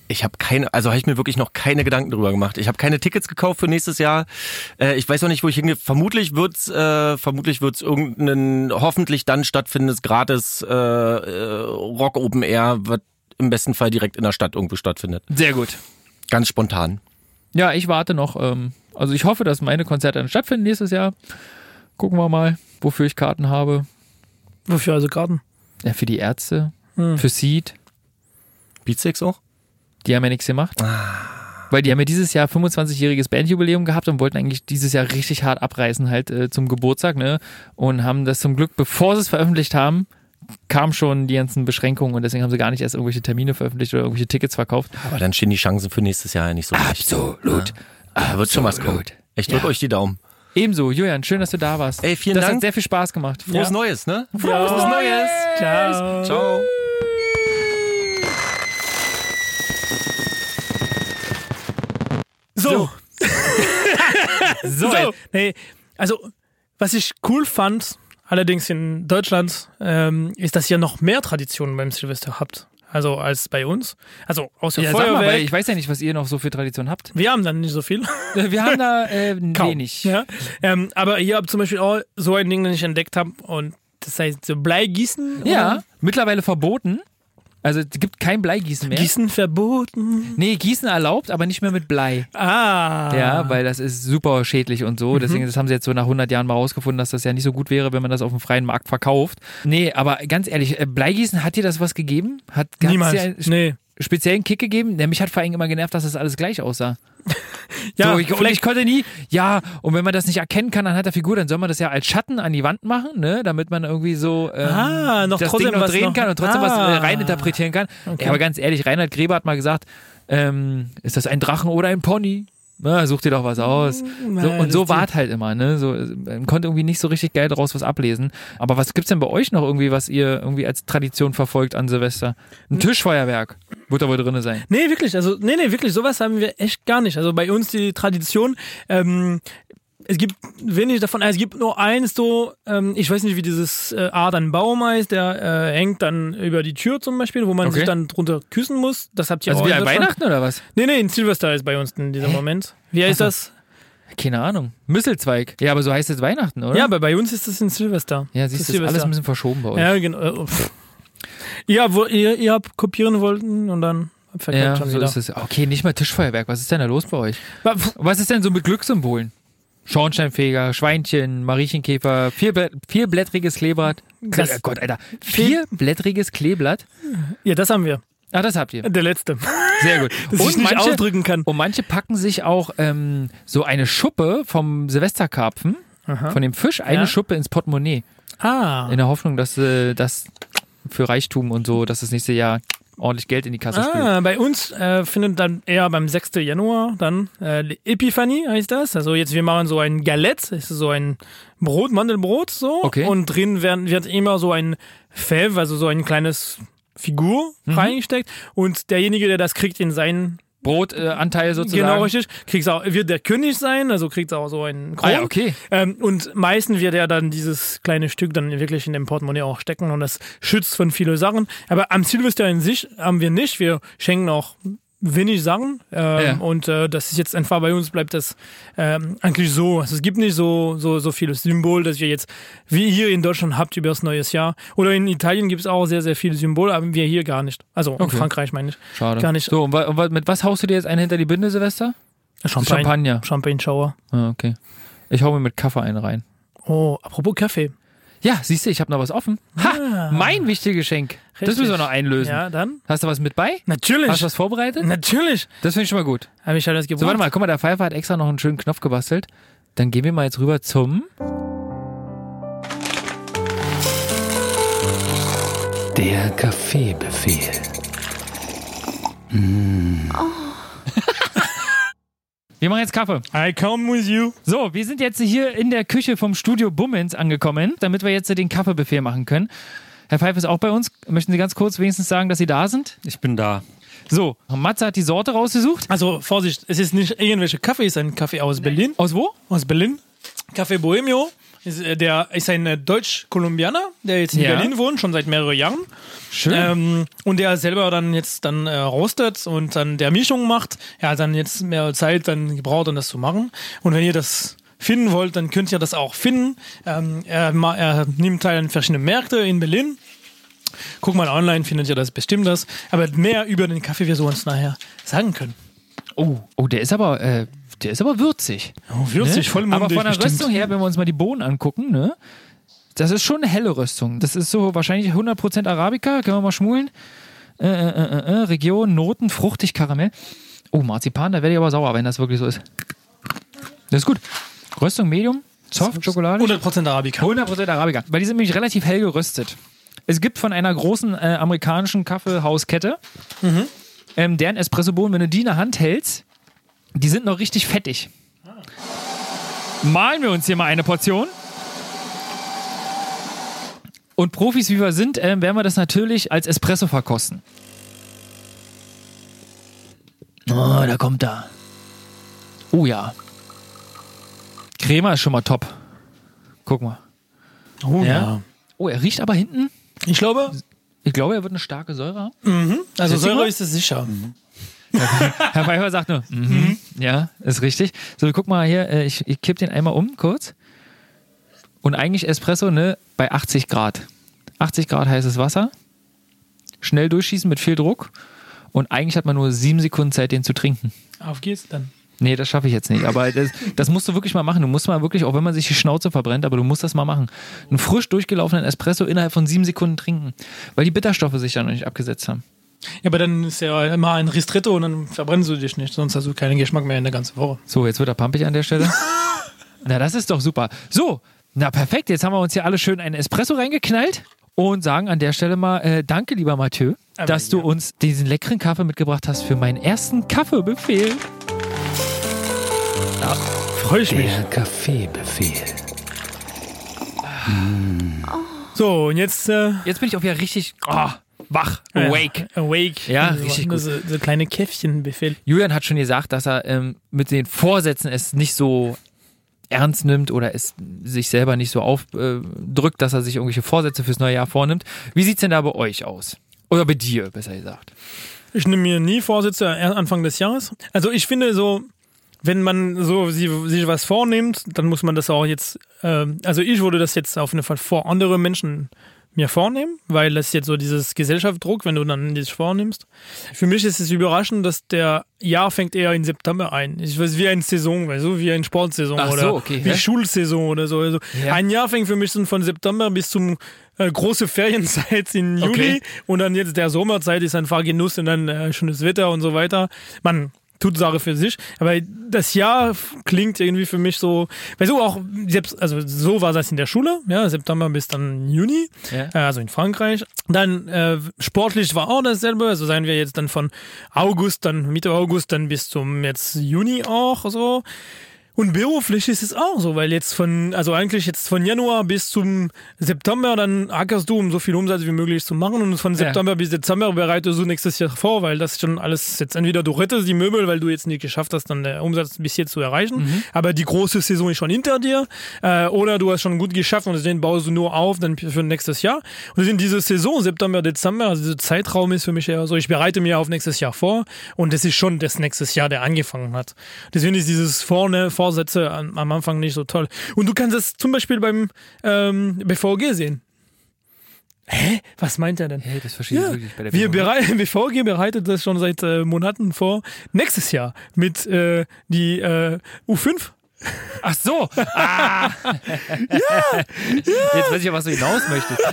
C: Ich habe keine, also habe ich mir wirklich noch keine Gedanken drüber gemacht. Ich habe keine Tickets gekauft für nächstes Jahr. Äh, ich weiß auch nicht, wo ich hingehe. Vermutlich wird's, äh, vermutlich wird's irgendein hoffentlich dann stattfindendes gratis äh, äh, Rock Open Air, was im besten Fall direkt in der Stadt irgendwo stattfindet.
A: Sehr gut.
C: Ganz spontan.
A: Ja, ich warte noch. Ähm, also ich hoffe, dass meine Konzerte dann stattfinden nächstes Jahr. Gucken wir mal, wofür ich Karten habe.
B: Wofür also Karten?
A: Ja, für die Ärzte,
B: Hm.
A: für Seed.
C: Beatsticks auch?
A: Die haben ja nichts gemacht. Weil die haben ja dieses Jahr 25-jähriges Bandjubiläum gehabt und wollten eigentlich dieses Jahr richtig hart abreißen halt äh, zum Geburtstag, ne? Und haben das zum Glück, bevor sie es veröffentlicht haben, kam schon die ganzen Beschränkungen und deswegen haben sie gar nicht erst irgendwelche Termine veröffentlicht oder irgendwelche Tickets verkauft.
C: Aber dann stehen die Chancen für nächstes Jahr ja nicht so schlecht.
A: Absolut.
C: Da wird schon was kommen.
A: Absolut.
C: Ich drück
A: Ja.
C: euch die Daumen.
A: Ebenso, Julian, schön, dass du da warst.
C: Ey, vielen
A: das
C: Dank.
A: hat sehr viel Spaß gemacht.
C: Frohes
B: Ja.
C: Neues, ne?
B: Frohes
C: Neues.
B: Ciao.
C: Ciao.
B: So.
A: So, <laughs>
B: So, nee, also was ich cool fand, allerdings in Deutschland, ähm, ist, dass ihr noch mehr Traditionen beim Silvester habt. also als bei uns. Also außer
A: Ja, sag mal, ich weiß ja nicht, was ihr noch so für Tradition habt.
B: wir haben dann nicht so viel. <laughs>
A: Wir haben da äh, wenig.
B: Ja. Ähm, aber ihr habt zum Beispiel auch so ein Ding, das ich entdeckt habe und das heißt so Bleigießen.
A: Ja,
B: oder?
A: mittlerweile verboten. Also es gibt kein Bleigießen mehr.
B: Gießen verboten.
A: Nee, Gießen erlaubt, aber nicht mehr mit Blei.
B: Ah.
A: Ja, weil das ist super schädlich und so. Deswegen das haben sie jetzt so nach 100 Jahren mal rausgefunden, dass das ja nicht so gut wäre, wenn man das auf dem freien Markt verkauft. Nee, aber ganz ehrlich, äh, Bleigießen, hat dir das was gegeben? Hat dir einen
B: Nee.
A: Speziellen Kick gegeben? Der mich hat vor allem immer genervt, dass das alles gleich aussah. <laughs>
B: Ja,
A: so, ich, und ich konnte nie, ja, und wenn man das nicht erkennen kann anhand der Figur, dann soll man das ja als Schatten an die Wand machen, ne, damit man irgendwie so ähm,
B: Ah, noch
A: das
B: trotzdem
A: Ding noch drehen
B: noch-
A: kann und trotzdem was äh,
B: Ah.
A: reininterpretieren kann.
B: Okay.
A: Ja, aber ganz ehrlich, Reinhard Gräber hat mal gesagt, ähm, ist das ein Drachen oder ein Pony? Na, such dir doch was aus. So,
B: Ja,
A: und so war halt immer, ne? So, man konnte irgendwie nicht so richtig geil daraus was ablesen. Aber was gibt's denn bei euch noch irgendwie, was ihr irgendwie als Tradition verfolgt an Silvester? Ein Tischfeuerwerk. Da wohl drin sein.
B: Nee, wirklich. Also, nee, nee, wirklich. Sowas haben wir echt gar nicht. Also bei uns die Tradition, ähm, es gibt wenig davon. Also, es gibt nur eins so, ähm, ich weiß nicht, wie dieses äh, Art an Baum heißt, der äh, hängt dann über die Tür zum Beispiel, wo man
A: Okay.
B: sich dann drunter küssen muss. Das habt ihr
A: Also
B: auch
A: wie an
B: Deutschland?
A: Weihnachten oder was?
B: Nee, nee, in Silvester ist bei uns in diesem Moment. Wie heißt
A: Ach
B: das?
A: Keine Ahnung. Misselzweig. Ja, aber so heißt es Weihnachten, oder?
B: Ja, aber bei uns ist das in Silvester.
A: Ja, siehst
B: ist
A: du, ist alles ein bisschen verschoben bei euch.
B: Ja, genau. Äh. Ja, wo ihr, ihr habt kopieren wollten und dann verkauft
A: Ja,
B: schon
A: so
B: wieder.
A: ist es. Okay, nicht mal Tischfeuerwerk. Was ist denn da los bei euch? Was ist denn so mit Glückssymbolen? Schornsteinfeger, Schweinchen, Mariechenkäfer, vierblätt vierblättriges Kleeblatt.
B: Das-
A: oh Gott, Alter. Vierblättriges Kleeblatt?
B: Ja, das haben wir.
A: Ah, das habt ihr.
B: Der letzte.
A: Sehr gut. <laughs>
B: Das ich nicht
A: manche,
B: ausdrücken kann.
A: und manche packen sich auch ähm, so eine Schuppe vom Silvesterkarpfen, von dem Fisch, eine
B: Ja.
A: Schuppe ins Portemonnaie.
B: Ah.
A: In der Hoffnung, dass äh, das für Reichtum und so, dass das nächste Jahr ordentlich Geld in die Kasse spült.
B: Ah, bei uns äh, findet dann eher beim 6. Januar dann äh, Epiphanie heißt das. Also jetzt wir machen so ein Galette, ist so ein Brot, Mandelbrot so.
A: Okay.
B: Und drin werden, wird immer so ein Fev, also so ein kleines Figur
A: Mhm.
B: reingesteckt. Und derjenige, der das kriegt in seinen
A: Brotanteil sozusagen.
B: Genau, richtig. Kriegt's auch, wird der König sein, also kriegt auch so einen Kron.
A: Ah ja, okay.
B: Ähm, und meistens wird er dann dieses kleine Stück dann wirklich in dem Portemonnaie auch stecken und das schützt von vielen Sachen. Aber am Silvester in sich haben wir nicht. Wir schenken auch wenig Sachen. Ähm,
A: Ja.
B: Und äh, das ist jetzt einfach bei uns bleibt das ähm, eigentlich so. Also es gibt nicht so, so, so vieles Symbol, dass wir jetzt, wie ihr in Deutschland habt über das neue Jahr. Oder in Italien gibt es auch sehr, sehr viele Symbole, aber wir hier gar nicht. Also in
A: Okay.
B: Frankreich meine ich.
A: Schade.
B: Gar nicht.
A: So, und, und mit was haust du dir jetzt einen hinter die Binde, Silvester?
B: Champagne.
A: Champagner.
B: Champagne Shower.
A: Ah, okay. Ich hau mir mit Kaffee einen rein.
B: Oh, apropos Kaffee.
A: Ja, siehst du, ich habe noch was offen. Ha, mein wichtiges Geschenk. Das
B: Richtig.
A: müssen wir noch einlösen.
B: Ja, dann?
A: Hast du was mit bei?
B: Natürlich.
A: Hast du was vorbereitet?
B: Natürlich.
A: Das finde ich schon mal gut.
B: Habe ich alles
A: So, warte mal, guck mal, der Pfeifer hat extra noch einen schönen Knopf gebastelt. Dann gehen wir mal jetzt rüber zum
D: Der Kaffeebefehl.
A: Wir machen jetzt Kaffee.
B: I come with you.
A: So, wir sind jetzt hier in der Küche vom Studio Bummens angekommen, damit wir jetzt den Kaffeebefehl machen können. Herr Pfeiffer ist auch bei uns. Möchten Sie ganz kurz wenigstens sagen, dass Sie da sind?
C: Ich bin da.
A: So, Matze hat die Sorte rausgesucht.
B: Also Vorsicht, es ist nicht irgendwelche Kaffee, es ist ein Kaffee aus Berlin.
A: Aus wo?
B: Aus Berlin. Café Bohemio. Ist, äh, der ist ein äh, Deutsch-Kolumbianer, der jetzt in
A: Ja.
B: Berlin wohnt, schon seit mehreren Jahren.
A: Schön.
B: Ähm, und der selber dann jetzt dann äh, rostet und dann der Mischung macht. Er hat dann jetzt mehr Zeit dann gebraucht, um das zu machen. Und wenn ihr das finden wollt, dann könnt ihr das auch finden. Ähm, er, er nimmt teil an verschiedenen Märkten in Berlin. Guck mal online, findet ihr das bestimmt das. Aber mehr über den Kaffee wir so uns nachher sagen können.
A: oh, oh, der ist aber, äh, der ist aber würzig.
B: Oh, würzig,
A: ne?
B: vollmundig
A: Aber von der
B: bestimmt.
A: Röstung her, wenn wir uns mal die Bohnen angucken, ne? Das ist schon eine helle Röstung. Das ist so wahrscheinlich 100% Arabica. Können wir mal schmulen. Äh, äh, äh, äh, Region, Noten, fruchtig, Karamell. Oh, Marzipan, da werde ich aber sauer, wenn das wirklich so ist. Das ist gut. Röstung Medium, Soft, Schokolade.
B: 100% Arabica.
A: 100% Arabica. Weil die sind nämlich relativ hell geröstet. Es gibt von einer großen äh, amerikanischen Kaffeehauskette, ähm, deren Espressobohnen, wenn du die in der Hand hältst, die sind noch richtig fettig. Malen wir uns hier mal eine Portion. Und Profis, wie wir sind, ähm, werden wir das natürlich als Espresso verkosten. Oh, da kommt da. Oh ja. Crema ist schon mal top. Guck mal.
B: Oh,
A: Ja. Oh, er riecht aber hinten.
B: Ich glaube,
A: Ich glaube, er wird eine starke Säure haben.
B: Also
A: Jetzt
B: Säure ist es sicher. <laughs>
A: Herr Pfeiffer sagt nur, mhm. ja, ist richtig. So, guck mal hier, äh, ich, ich kipp den einmal um, kurz. Und eigentlich Espresso, ne, bei 80 Grad. 80 Grad heißes Wasser. Schnell durchschießen mit viel Druck. Und eigentlich hat man nur sieben Sekunden Zeit, den zu trinken.
B: Auf geht's dann.
A: Nee, das schaffe ich jetzt nicht. Aber das, das musst du wirklich mal machen. Du musst mal wirklich, auch wenn man sich die Schnauze verbrennt, aber du musst das mal machen. Einen frisch durchgelaufenen Espresso innerhalb von sieben Sekunden trinken. Weil die Bitterstoffe sich da noch nicht abgesetzt haben.
B: Ja, aber dann ist ja immer ein Ristretto und dann verbrennst du dich nicht, sonst hast du keinen Geschmack mehr in der ganzen Woche.
A: So, jetzt wird er pampig an der Stelle. <laughs> na, das ist doch super. So, na perfekt. Jetzt haben wir uns hier alle schön einen Espresso reingeknallt und sagen an der Stelle mal äh, Danke, lieber Mathieu,
B: Aber
A: dass du
B: ja.
A: uns diesen leckeren Kaffee mitgebracht hast für meinen ersten Kaffeebefehl.
B: Freue ich mich.
D: Der Kaffeebefehl.
B: So, und jetzt äh,
A: Jetzt bin ich auch wieder richtig oh, wach,
B: ja,
A: awake.
B: Awake.
A: Ja,
B: so,
A: richtig gut.
B: So, so kleine Käffchenbefehl.
A: Julian hat schon gesagt, dass er ähm, mit den Vorsätzen es nicht so ernst nimmt oder es sich selber nicht so aufdrückt, dass er sich irgendwelche Vorsätze fürs neue Jahr vornimmt. Wie sieht's denn da bei euch aus? Oder bei dir, besser gesagt.
B: Ich nehme mir nie Vorsätze erst Anfang des Jahres. Also ich finde so, wenn man so sie- sich was vornimmt, dann muss man das auch jetzt, ähm, also ich würde das jetzt auf jeden Fall vor andere Menschen mir vornehmen, weil das jetzt so dieses Gesellschaftsdruck, wenn du dann dich vornimmst. Für mich ist es überraschend, dass der Jahr fängt eher in September ein. Ich weiß, wie eine Saison, weißt du, wie eine Sportsaison
A: Ach so,
B: oder
A: okay,
B: wie
A: hä?
B: Schulsaison oder so. Also
A: Ja.
B: Ein Jahr fängt für mich so von September bis zum äh, große Ferienzeit in Juli
A: Okay.
B: und dann jetzt der Sommerzeit ist einfach Genuss und dann äh, schönes Wetter und so weiter. Man tut Sache für sich, aber das Jahr klingt irgendwie für mich so, weißt du, auch selbst, also so war das in der Schule, ja, September bis dann Juni,
A: Ja.
B: äh, also in Frankreich. Dann äh, sportlich war auch dasselbe, also seien wir jetzt dann von August, dann Mitte August, dann bis zum jetzt Juni auch so. Und beruflich ist es auch so, weil jetzt von, also eigentlich jetzt von Januar bis zum September, dann ackerst du, um so viel Umsatz wie möglich zu machen. Und von September bis Dezember bereitest du nächstes Jahr vor, weil das schon alles jetzt entweder du rettest die Möbel, weil du jetzt nicht geschafft hast, dann der Umsatz bis jetzt zu erreichen. Aber die große Saison ist schon hinter dir. Äh, oder du hast schon gut geschafft und den baust du nur auf dann für nächstes Jahr. Und in dieser Saison, September, Dezember, also dieser Zeitraum ist für mich eher so, ich bereite mir auf nächstes Jahr vor. Und das ist schon das nächstes Jahr, der angefangen hat. Deswegen ist dieses vorne, Vorsätze am, Anfang nicht so toll. Und du kannst es zum Beispiel beim ähm, BVG sehen. Hä? Was meint er denn?
A: Hey, das verstehe ich
B: Ja,
A: wirklich bei der
B: wir
A: BVG.
B: berei <laughs> BVG bereitet das schon seit äh, Monaten vor. Nächstes Jahr mit äh, die äh, U5.
A: Ach so. <laughs> Ah. Jetzt weiß ich ja, was du hinaus möchtest. <laughs>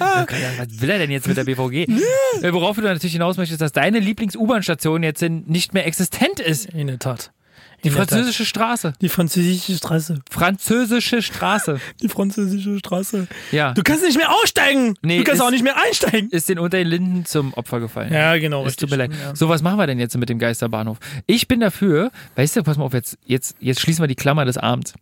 A: Ja, was will er denn jetzt mit der BVG? Äh, Worauf du natürlich hinaus möchtest, dass deine Lieblings-U-Bahn-Station jetzt nicht mehr existent ist.
B: In der Tat.
A: Die
B: In der
A: französische Straße.
B: Die französische Straße.
A: Französische Straße. <laughs>
B: Die französische Straße.
A: Ja.
B: Du kannst nicht mehr aussteigen.
A: Nee,
B: du kannst
A: ist-
B: auch nicht mehr einsteigen.
A: Ist den unter den Linden zum Opfer gefallen.
B: Ja, genau.
A: Es tut mir leid.
B: Ja.
A: So, was machen wir denn jetzt mit dem Geisterbahnhof? Ich bin dafür, weißt du, pass mal auf, jetzt, jetzt, jetzt schließen wir die Klammer des Abends.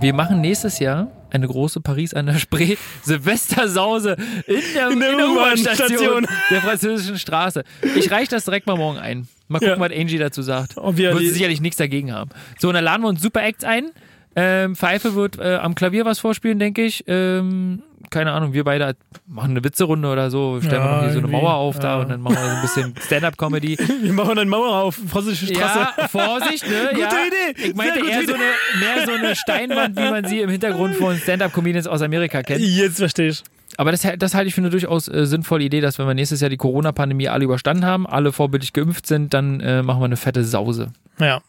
A: Wir machen nächstes Jahr eine große Paris an der Spree <laughs> Silvestersause in der,
B: In der
A: U-Bahn-Station
B: U-Bahn-Station.
A: der französischen Straße. Ich reiche das direkt mal morgen ein. Mal gucken,
B: Ja.
A: was Angie dazu sagt.
B: Ob wir
A: Wird sicherlich nichts dagegen haben. So, und dann laden wir uns Super Acts ein. Ähm, Pfeife wird äh, am Klavier was vorspielen, denke ich. Ähm, keine Ahnung, wir beide machen eine Witzerunde oder so, stellen wir
B: Ja,
A: noch hier so eine Mauer auf da
B: ja.
A: und dann machen wir so ein bisschen <laughs> Stand-up-Comedy.
B: Wir machen eine Mauer auf französische Straße.
A: Ja, Vorsicht, ne? <laughs>
B: Gute
A: ja.
B: Idee,
A: Ich meinte eher so,
B: Idee.
A: eine, mehr so eine Steinwand, wie man sie im Hintergrund von Stand-up-Comedians aus Amerika kennt.
B: Jetzt verstehe ich.
A: Aber das, das halte ich für eine durchaus äh, sinnvolle Idee, dass wenn wir nächstes Jahr die Corona-Pandemie alle überstanden haben, alle vorbildlich geimpft sind, dann äh, machen wir eine fette Sause.
B: Ja.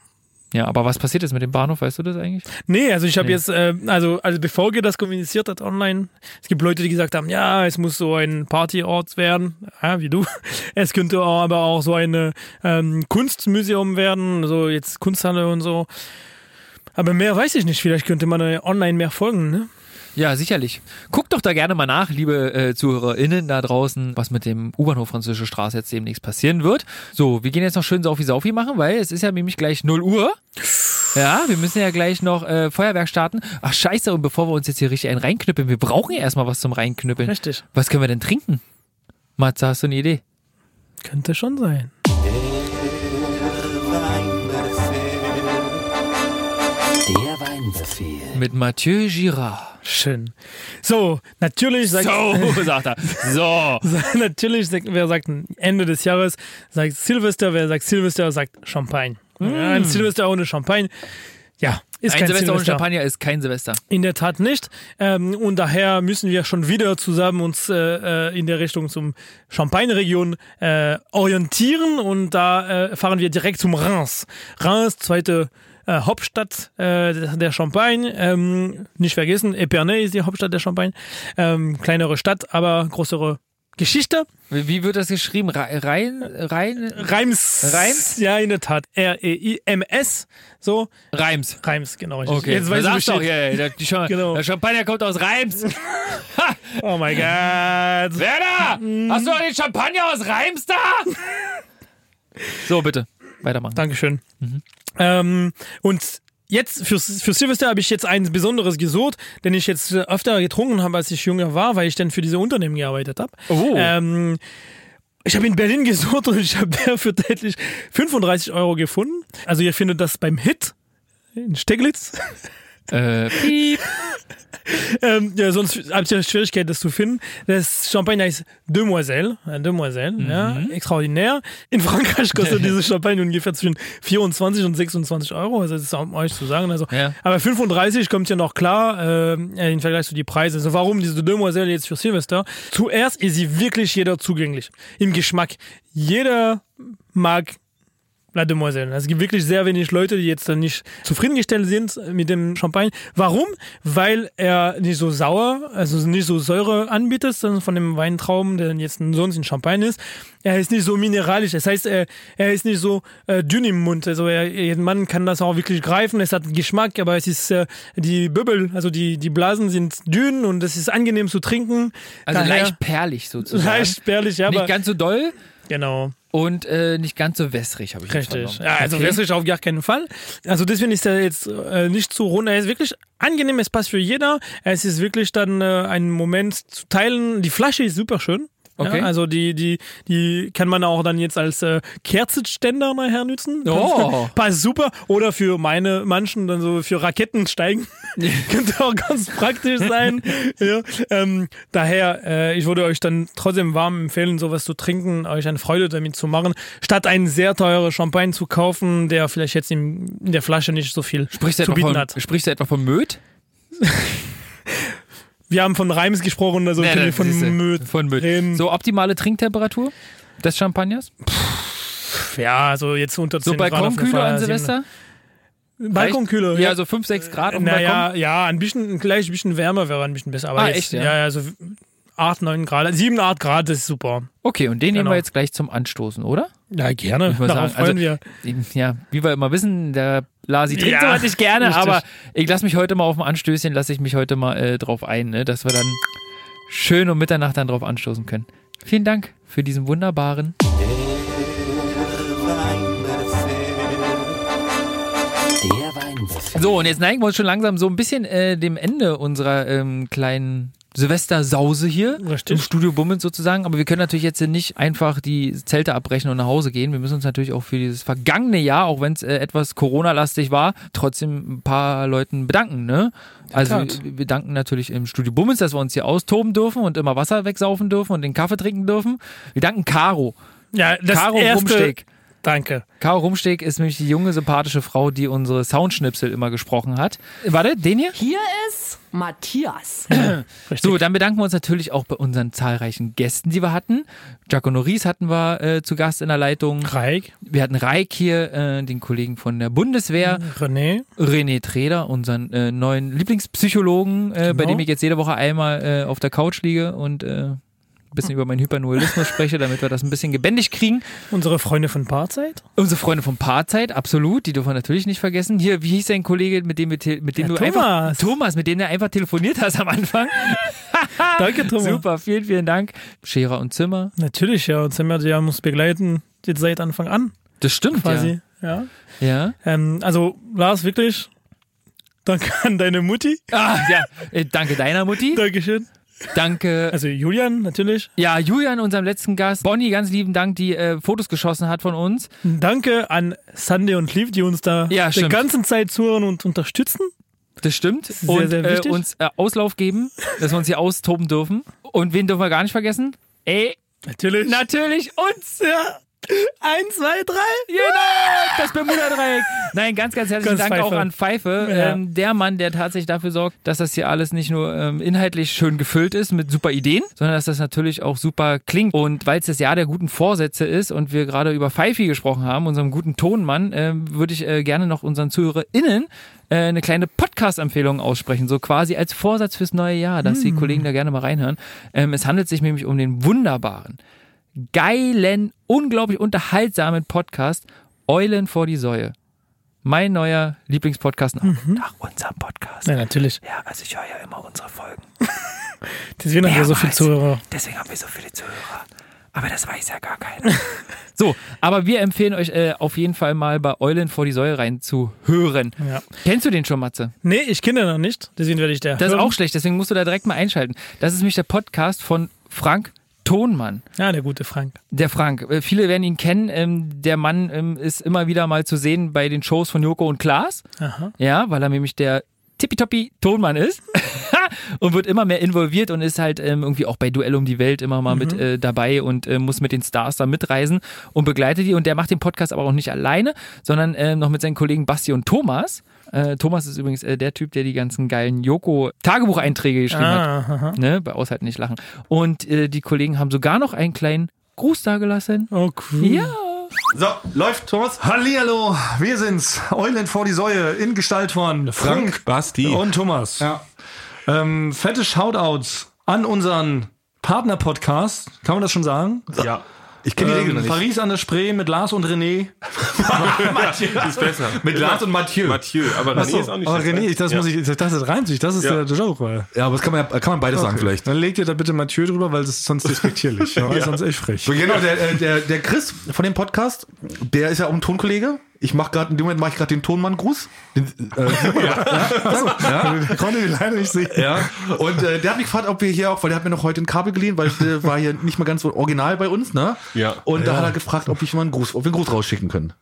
A: Ja, aber was passiert jetzt mit dem Bahnhof, weißt du das eigentlich?
B: Nee, also ich habe
A: Nee.
B: jetzt, äh, also, also bevor ihr das kommuniziert hat online, es gibt Leute, die gesagt haben, ja, es muss so ein Partyort werden, ja, wie du. <laughs> Es könnte aber auch so ein ähm, Kunstmuseum werden, so jetzt Kunsthalle und so. Aber mehr weiß ich nicht, vielleicht könnte man äh, online mehr folgen, ne?
A: Ja, sicherlich. Guckt doch da gerne mal nach, liebe äh, ZuhörerInnen da draußen, was mit dem U-Bahnhof Französische Straße jetzt demnächst passieren wird. So, wir gehen jetzt noch schön Saufi-Saufi machen, weil es ist ja nämlich gleich 0 Uhr. Ja, wir müssen ja gleich noch äh, Feuerwerk starten. Ach scheiße, und bevor wir uns jetzt hier richtig einen reinknüppeln, wir brauchen ja erstmal was zum Reinknüppeln.
B: Richtig.
A: Was können wir denn trinken? Matze, hast du eine Idee?
B: Könnte schon sein.
D: Weinbefehl.
A: Mit Mathieu Girard.
B: Schön. So, natürlich sagt,
A: So, <laughs> sagt er. So.
B: natürlich wer sagt Ende des Jahres, sagt Silvester, wer sagt Silvester, sagt Champagne. Ja, ein Silvester ohne Champagne, ja, ist
A: Ein
B: kein
A: Silvester ohne
B: Silvester.
A: Champagner ist kein Silvester.
B: In der Tat nicht. Ähm, und daher müssen wir schon wieder zusammen uns äh, äh, in der Richtung zum Champagne-Region äh, orientieren. Und da äh, fahren wir direkt zum Reims. Reims, zweite äh, Hauptstadt äh, der Champagne. Ähm, nicht vergessen, Epernay ist die Hauptstadt der Champagne. Ähm, kleinere Stadt, aber größere Geschichte.
A: Wie wird das geschrieben? Rhein? Rhein?
B: Reims.
A: Reims?
B: Ja, in der Tat. R-E-I-M-S. So.
A: Reims.
B: Reims, genau.
A: Okay,
B: Jetzt weiß ich
A: doch, ja, ja, der, die Cha
B: Genau.
A: der Champagner kommt aus Reims. <laughs>
B: Oh mein Gott.
A: Werner, hast du den Champagner aus Reims da? <laughs> so, bitte, weitermachen.
B: Dankeschön. Ähm, und jetzt für, für Silvester habe ich jetzt eins Besonderes gesucht, den ich jetzt öfter getrunken habe, als ich jünger war, weil ich dann für diese Unternehmen gearbeitet habe.
A: Oh.
B: Ähm, ich habe in Berlin <laughs> gesucht und ich habe dafür täglich 35 Euro gefunden. Also ihr findet das beim Hit in Steglitz. <laughs>
A: Äh, piep. <laughs>
B: Ähm, ja, sonst habt ihr Schwierigkeit, das zu finden. Das Champagner heißt Demoiselle. Äh, Demoiselle, ja, extraordinär. In Frankreich kostet <laughs> dieses Champagner ungefähr zwischen 24 und 26 Euro. Also das ist auch euch zu sagen. Also,
A: Ja.
B: Aber 35 kommt ja noch klar äh, im Vergleich zu die Preise. Also warum diese Demoiselle jetzt für Silvester? Zuerst ist sie wirklich jeder zugänglich. Im Geschmack. Jeder mag La Demoiselle. Es gibt wirklich sehr wenig Leute, die jetzt dann nicht zufriedengestellt sind mit dem Champagne. Warum? Weil er nicht so sauer, also nicht so Säure anbietet, sondern von dem Weintrauben, der jetzt sonst in Champagne ist. Er ist nicht so mineralisch. Das heißt, er, er ist nicht so äh, dünn im Mund. Also er, er- man kann das auch wirklich greifen. Es hat Geschmack, aber es ist äh, die Böbbel, also die, die Blasen sind dünn und es ist angenehm zu trinken.
A: Also
B: Daher-
A: leicht perlig sozusagen.
B: leicht spärlich, ja,
A: Nicht
B: aber
A: ganz so doll
B: genau.
A: und äh, nicht ganz so wässrig, habe ich
B: Richtig. Ja, also
A: Okay.
B: wässrig auf gar keinen Fall. Also deswegen ist er jetzt äh, nicht zu rund. Er ist wirklich angenehm, es passt für jeder. Es ist wirklich dann äh, ein Moment zu teilen. Die Flasche ist super schön.
A: Okay.
B: Ja, also die, die, die kann man auch dann jetzt als äh, Kerzenständer nachher nutzen.
A: Oh.
B: Passt super. Oder für meine manchen dann so für Rakettensteigen. <laughs> Könnte auch ganz praktisch sein. <laughs> ja. ähm, daher, äh, ich würde euch dann trotzdem warm empfehlen, sowas zu trinken, euch eine Freude damit zu machen, statt einen sehr teuren Champagne zu kaufen, der vielleicht jetzt in, in der Flasche nicht so viel
A: Sprichst
B: zu bieten
A: von,
B: hat.
A: sprichst du etwa von Möd? <laughs>
B: Wir haben von Reims gesprochen, also
A: das
B: von Möd
A: Von Möd. So optimale Trinktemperatur des Champagners?
B: Ja, also jetzt unter 10
A: So
B: Grad auf jeden
A: Balkonkühle
B: Fall.
A: an Silvester?
B: Balkonkühle,
A: Ja, so 5, 6 Grad
B: naja,
A: Balkon?
B: ja, ein bisschen, gleich ein bisschen wärmer wäre ein bisschen besser. Aber
A: Ah,
B: jetzt,
A: echt, ja?
B: ja, ja, so 8, 9 Grad, 7, 8 Grad, das ist super.
A: Okay, und den nehmen
B: Genau.
A: wir jetzt gleich zum Anstoßen, oder?
B: Ja, gerne. Darauf
A: sagen,
B: freuen
A: also-
B: wir.
A: Ja, wie wir immer wissen, der Lasi trinkt
B: Ja,
A: sowas nicht gerne,
B: richtig.
A: aber ich lasse mich heute mal auf dem Anstößchen, lasse ich mich heute mal äh, drauf ein, ne, dass wir dann schön um Mitternacht dann drauf anstoßen können. Vielen Dank für diesen wunderbaren. So, und jetzt neigen wir uns schon langsam so ein bisschen äh, dem Ende unserer ähm, kleinen Silvestersause hier
B: Richtig.
A: im Studio Bummens sozusagen. Aber wir können natürlich jetzt nicht einfach die Zelte abbrechen und nach Hause gehen. Wir müssen uns natürlich auch für dieses vergangene Jahr, auch wenn es äh, etwas Corona-lastig war, trotzdem ein paar Leuten bedanken. Ne? Also wir wir danken natürlich im Studio Bummens, dass wir uns hier austoben dürfen und immer Wasser wegsaufen dürfen und den Kaffee trinken dürfen. Wir danken Caro.
B: Ja, das
A: Caro
B: erste,
A: Rumsteg.
B: Danke.
A: Caro Rumsteg ist nämlich die junge, sympathische Frau, die unsere Soundschnipsel immer gesprochen hat. Warte, den hier?
E: Hier ist Matthias. <clears throat>
A: So, dann bedanken wir uns natürlich auch bei unseren zahlreichen Gästen, die wir hatten. Giacomo Ries hatten wir äh, zu Gast in der Leitung.
B: Reik,
A: Wir hatten Reik hier, äh, den Kollegen von der Bundeswehr.
B: René,
A: René Treder, unseren äh, neuen Lieblingspsychologen, äh, bei
B: Genau.
A: dem ich jetzt jede Woche einmal äh, auf der Couch liege und äh, ein bisschen über meinen Hypernuelismus spreche, damit wir das ein bisschen gebändig kriegen.
B: unsere Freunde von Paarzeit.
A: Unsere Freunde von Paarzeit, absolut, die dürfen wir natürlich nicht vergessen. Hier, wie hieß dein Kollege, mit dem, mit dem
B: Ja,
A: du einfach
B: Thomas.
A: Thomas, mit dem du einfach telefoniert hast am Anfang. <laughs>
B: Danke, Thomas.
A: Super, vielen, vielen Dank. Scherer und Zimmer.
B: Natürlich, ja. Und Zimmer, die haben uns begleiten, jetzt seit Anfang an,
A: Das stimmt,
B: quasi. Ja.
A: ja. Ja.
B: Ähm, also, Lars, wirklich, danke an deine Mutti.
A: Ah, ja. Äh, danke deiner Mutti. <laughs>
B: Dankeschön.
A: Danke.
B: Also, Julian, natürlich.
A: Ja, Julian, unserem letzten Gast. Bonnie, ganz lieben Dank, die äh, Fotos geschossen hat von uns.
B: Danke an Sandy und Liv, die uns da
A: Ja,
B: die ganze Zeit zuhören und unterstützen.
A: Das stimmt.
B: sehr,
A: und
B: sehr
A: äh,
B: wichtig.
A: uns äh, Auslauf geben, dass wir uns hier austoben dürfen. Und wen dürfen wir gar nicht vergessen? Ey,
B: Natürlich.
A: natürlich uns!
B: ja. Eins, zwei, drei.
A: Genau, das Bermuda-Dreieck. Nein, ganz, ganz herzlichen
B: Ganz
A: Dank
B: Pfeife.
A: auch an Pfeife.
B: Ja.
A: Ähm, der Mann, der tatsächlich dafür sorgt, dass das hier alles nicht nur ähm, inhaltlich schön gefüllt ist mit super Ideen, sondern dass das natürlich auch super klingt. Und weil es das Jahr der guten Vorsätze ist und wir gerade über Pfeifi gesprochen haben, unserem guten Tonmann, ähm, würde ich äh, gerne noch unseren ZuhörerInnen äh, eine kleine Podcast-Empfehlung aussprechen, so quasi als Vorsatz fürs neue Jahr, dass die Kollegen da gerne mal reinhören. Ähm, es handelt sich nämlich um den wunderbaren, geilen, unglaublich unterhaltsamen Podcast Eulen vor die Säue. Mein neuer Lieblingspodcast nach, nach unserem Podcast.
B: Ja, natürlich.
A: Ja, also ich höre ja immer unsere Folgen. <laughs>
B: Deswegen haben wir so viele. Zuhörer.
A: Deswegen haben wir so viele Zuhörer. Aber das weiß ja gar keiner. <laughs> so, aber wir empfehlen euch äh, auf jeden Fall mal bei Eulen vor die Säue reinzuhören.
B: Ja.
A: Kennst du den schon, Matze?
B: Nee, ich kenne den noch nicht. Deswegen werde ich der.
A: Das ist
B: hören.
A: auch schlecht, deswegen musst du da direkt mal einschalten. Das ist nämlich der Podcast von Frank Tonmann.
B: Ja, der gute Frank.
A: Der Frank. Äh, Viele werden ihn kennen. Ähm, der Mann ähm, ist immer wieder mal zu sehen bei den Shows von Joko und Klaas.
B: Aha.
A: Ja, weil er nämlich der tippitoppi Tonmann ist <laughs> und wird immer mehr involviert und ist halt ähm, irgendwie auch bei Duell um die Welt immer mal mit äh, dabei und äh, muss mit den Stars da mitreisen und begleitet die. Und der macht den Podcast aber auch nicht alleine, sondern äh, noch mit seinen Kollegen Basti und Thomas. Äh, Thomas ist übrigens äh, der Typ, der die ganzen geilen Joko-Tagebucheinträge geschrieben hat.
B: Ah, aha.
A: Ne? Bei Aushalten nicht lachen. Und äh, die Kollegen haben sogar noch einen kleinen Gruß dagelassen.
B: Oh, cool.
A: Ja.
F: So, läuft, Thomas?
G: Hallihallo, wir sind's. Eulen vor die Säue in Gestalt von Frank,
F: Basti.
G: und Thomas.
F: Ja.
G: Ähm, fette Shoutouts an unseren Partner-Podcast. Kann man das schon sagen?
F: ja. Ich kenne die Regeln
G: Ähm,
F: nicht.
G: Paris an der Spree mit Lars und René. <laughs>
F: ist besser. Mit Lars und Mathieu. Mathieu, aber
G: Achso, aber René, das muss ich, das reimt sich. Das ist
F: Ja.
G: der Joke. Weil.
F: Ja, aber das kann man, ja- kann man beides sagen vielleicht.
G: Dann legt ihr da bitte Mathieu drüber, weil das ist sonst despektierlich. <laughs> ja. weil Sonst echt frech.
F: So, genau, der, äh, der, der Chris von dem Podcast, der ist ja auch ein Tonkollege. Ich mache gerade, in dem Moment mache ich gerade den Tonmann-Gruß. Den, äh, ja. <laughs>
G: Ich konnte ihn leider nicht sehen.
F: Ja, und äh, der hat mich gefragt, ob wir hier auch, weil der hat mir noch heute ein Kabel geliehen, weil der war hier nicht mal ganz so original bei uns, ne?
H: Ja.
F: Und da hat er gefragt, ob ich mal einen Gruß, ob wir einen Gruß rausschicken können.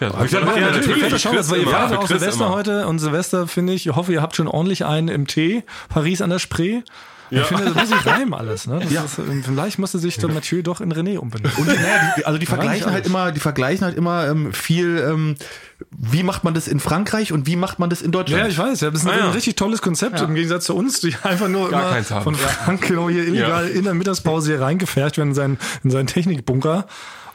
H: Ja,
F: ich gesagt,
G: Ja, natürlich. Fette
H: Chris
G: weil ihr wartet
H: Chris
G: Silvester
H: immer.
G: heute und Silvester finde ich, ich hoffe, ihr habt schon ordentlich einen im Tee. Paris an der Spree. Ich finde, das muss sich reimen alles. Ne? Das
F: Ja.
G: ist, ähm, vielleicht musste sich der Mathieu doch in René umbenennen.
F: Und naja, die, also die vergleichen halt immer, die vergleichen halt immer ähm, viel, ähm, wie macht man das in Frankreich und wie macht man das in Deutschland?
G: Ja, ich weiß, ja, das ist ein,
H: Ah, ja.
G: ein richtig tolles Konzept im Gegensatz zu uns, die einfach nur
H: Gar
G: immer von Frank genau hier illegal in der Mittagspause hier reingefärscht werden in seinen, in seinen Technikbunker.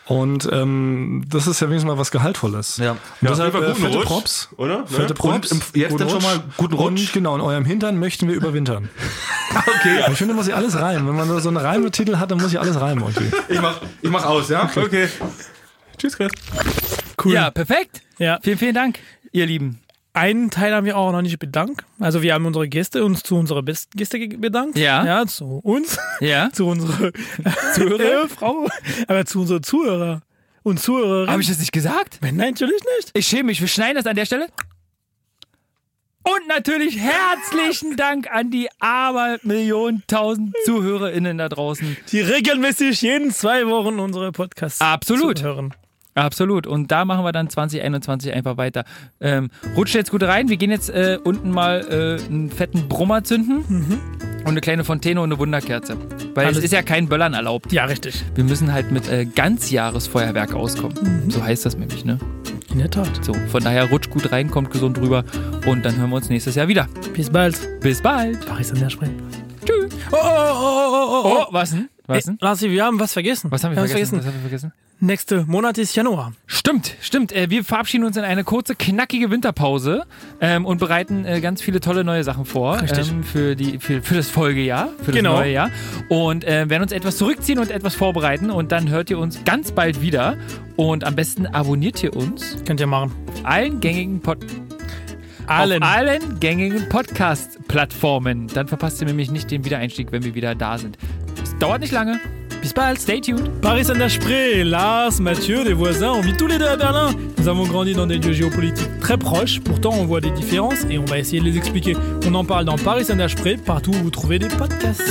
G: Und ähm, das ist ja wenigstens mal was Gehaltvolles.
F: Ja.
G: Und
H: Ja,
G: deshalb äh, fette
H: Rutsch,
G: Props.
H: oder? Ne?
G: Fette Props.
F: Und im- jetzt
G: Guten
F: dann schon mal guten Rutsch.
G: Und genau, in eurem Hintern möchten wir überwintern. <laughs> okay. Ich finde, muss sich alles reimen. Wenn man so einen Reimetitel hat, dann muss ich alles reimen irgendwie.
F: Ich mach, ich mach aus, ja?
H: Okay. Tschüss, Chris.
B: Cool.
A: Ja, perfekt.
B: Ja.
A: Vielen, vielen Dank, ihr Lieben.
B: Einen Teil haben wir auch noch nicht bedankt. Also wir haben unsere Gäste uns zu unserer Best Gäste bedankt.
A: Ja.
B: Ja, zu uns,
A: Ja. <laughs>
B: zu unserer
A: Zuhörer? <laughs>
B: Frau, aber zu unseren Zuhörer und Zuhörerinnen.
A: Habe ich das nicht gesagt?
B: Nein, natürlich nicht.
A: Ich schäme mich. Wir schneiden das an der Stelle. Und natürlich herzlichen Dank an die aber Millionen, tausend ZuhörerInnen da draußen.
B: Die regelmäßig jeden zwei Wochen unsere Podcasts
A: Absolut.
B: hören.
A: Absolut. Und da machen wir dann 2021 einfach weiter. Ähm, rutscht jetzt gut rein. Wir gehen jetzt äh, unten mal äh, einen fetten Brummer zünden und eine kleine Fontäne und eine Wunderkerze. Weil
B: Alles-
A: es ist ja kein Böllern erlaubt.
B: Ja, richtig.
A: Wir müssen halt mit äh, Ganzjahresfeuerwerk auskommen. So heißt das nämlich, ne?
B: In der Tat.
A: So, von daher rutscht gut rein, kommt gesund rüber und dann hören wir uns nächstes Jahr wieder.
B: Bis bald.
A: Bis bald.
B: Paris an der Spree.
A: Tschüss.
B: Oh, oh, oh, oh, oh,
A: Oh,
B: oh.
A: was denn? Was denn?
B: Ey, Lassi, wir haben was vergessen.
A: Was haben wir
B: was
A: vergessen? Was haben wir vergessen?
B: Nächste Monat ist Januar.
A: Stimmt, stimmt. Äh, wir verabschieden uns in eine kurze, knackige Winterpause ähm, und bereiten äh, ganz viele tolle neue Sachen vor. Ähm, für, die, für, für das Folgejahr, für das
B: Genau.
A: neue Jahr. Und äh, werden uns etwas zurückziehen und etwas vorbereiten und dann hört ihr uns ganz bald wieder. Und am besten abonniert ihr uns
B: Könnt ihr machen.
A: allen gängigen Pod
B: Allen.
A: auf allen gängigen Podcast-Plattformen. Dann verpasst ihr nämlich nicht den Wiedereinstieg, wenn wir wieder da sind. Es dauert nicht lange.
B: Bis bald.
A: Stay tuned.
B: Paris saint Spree, Lars, Mathieu, des voisins, on vit tous les deux à Berlin. Nous avons grandi dans des lieux géopolitiques très proches, pourtant on voit des différences et on va essayer de les expliquer. On en parle dans Paris saint Spree, partout où vous trouvez des podcasts.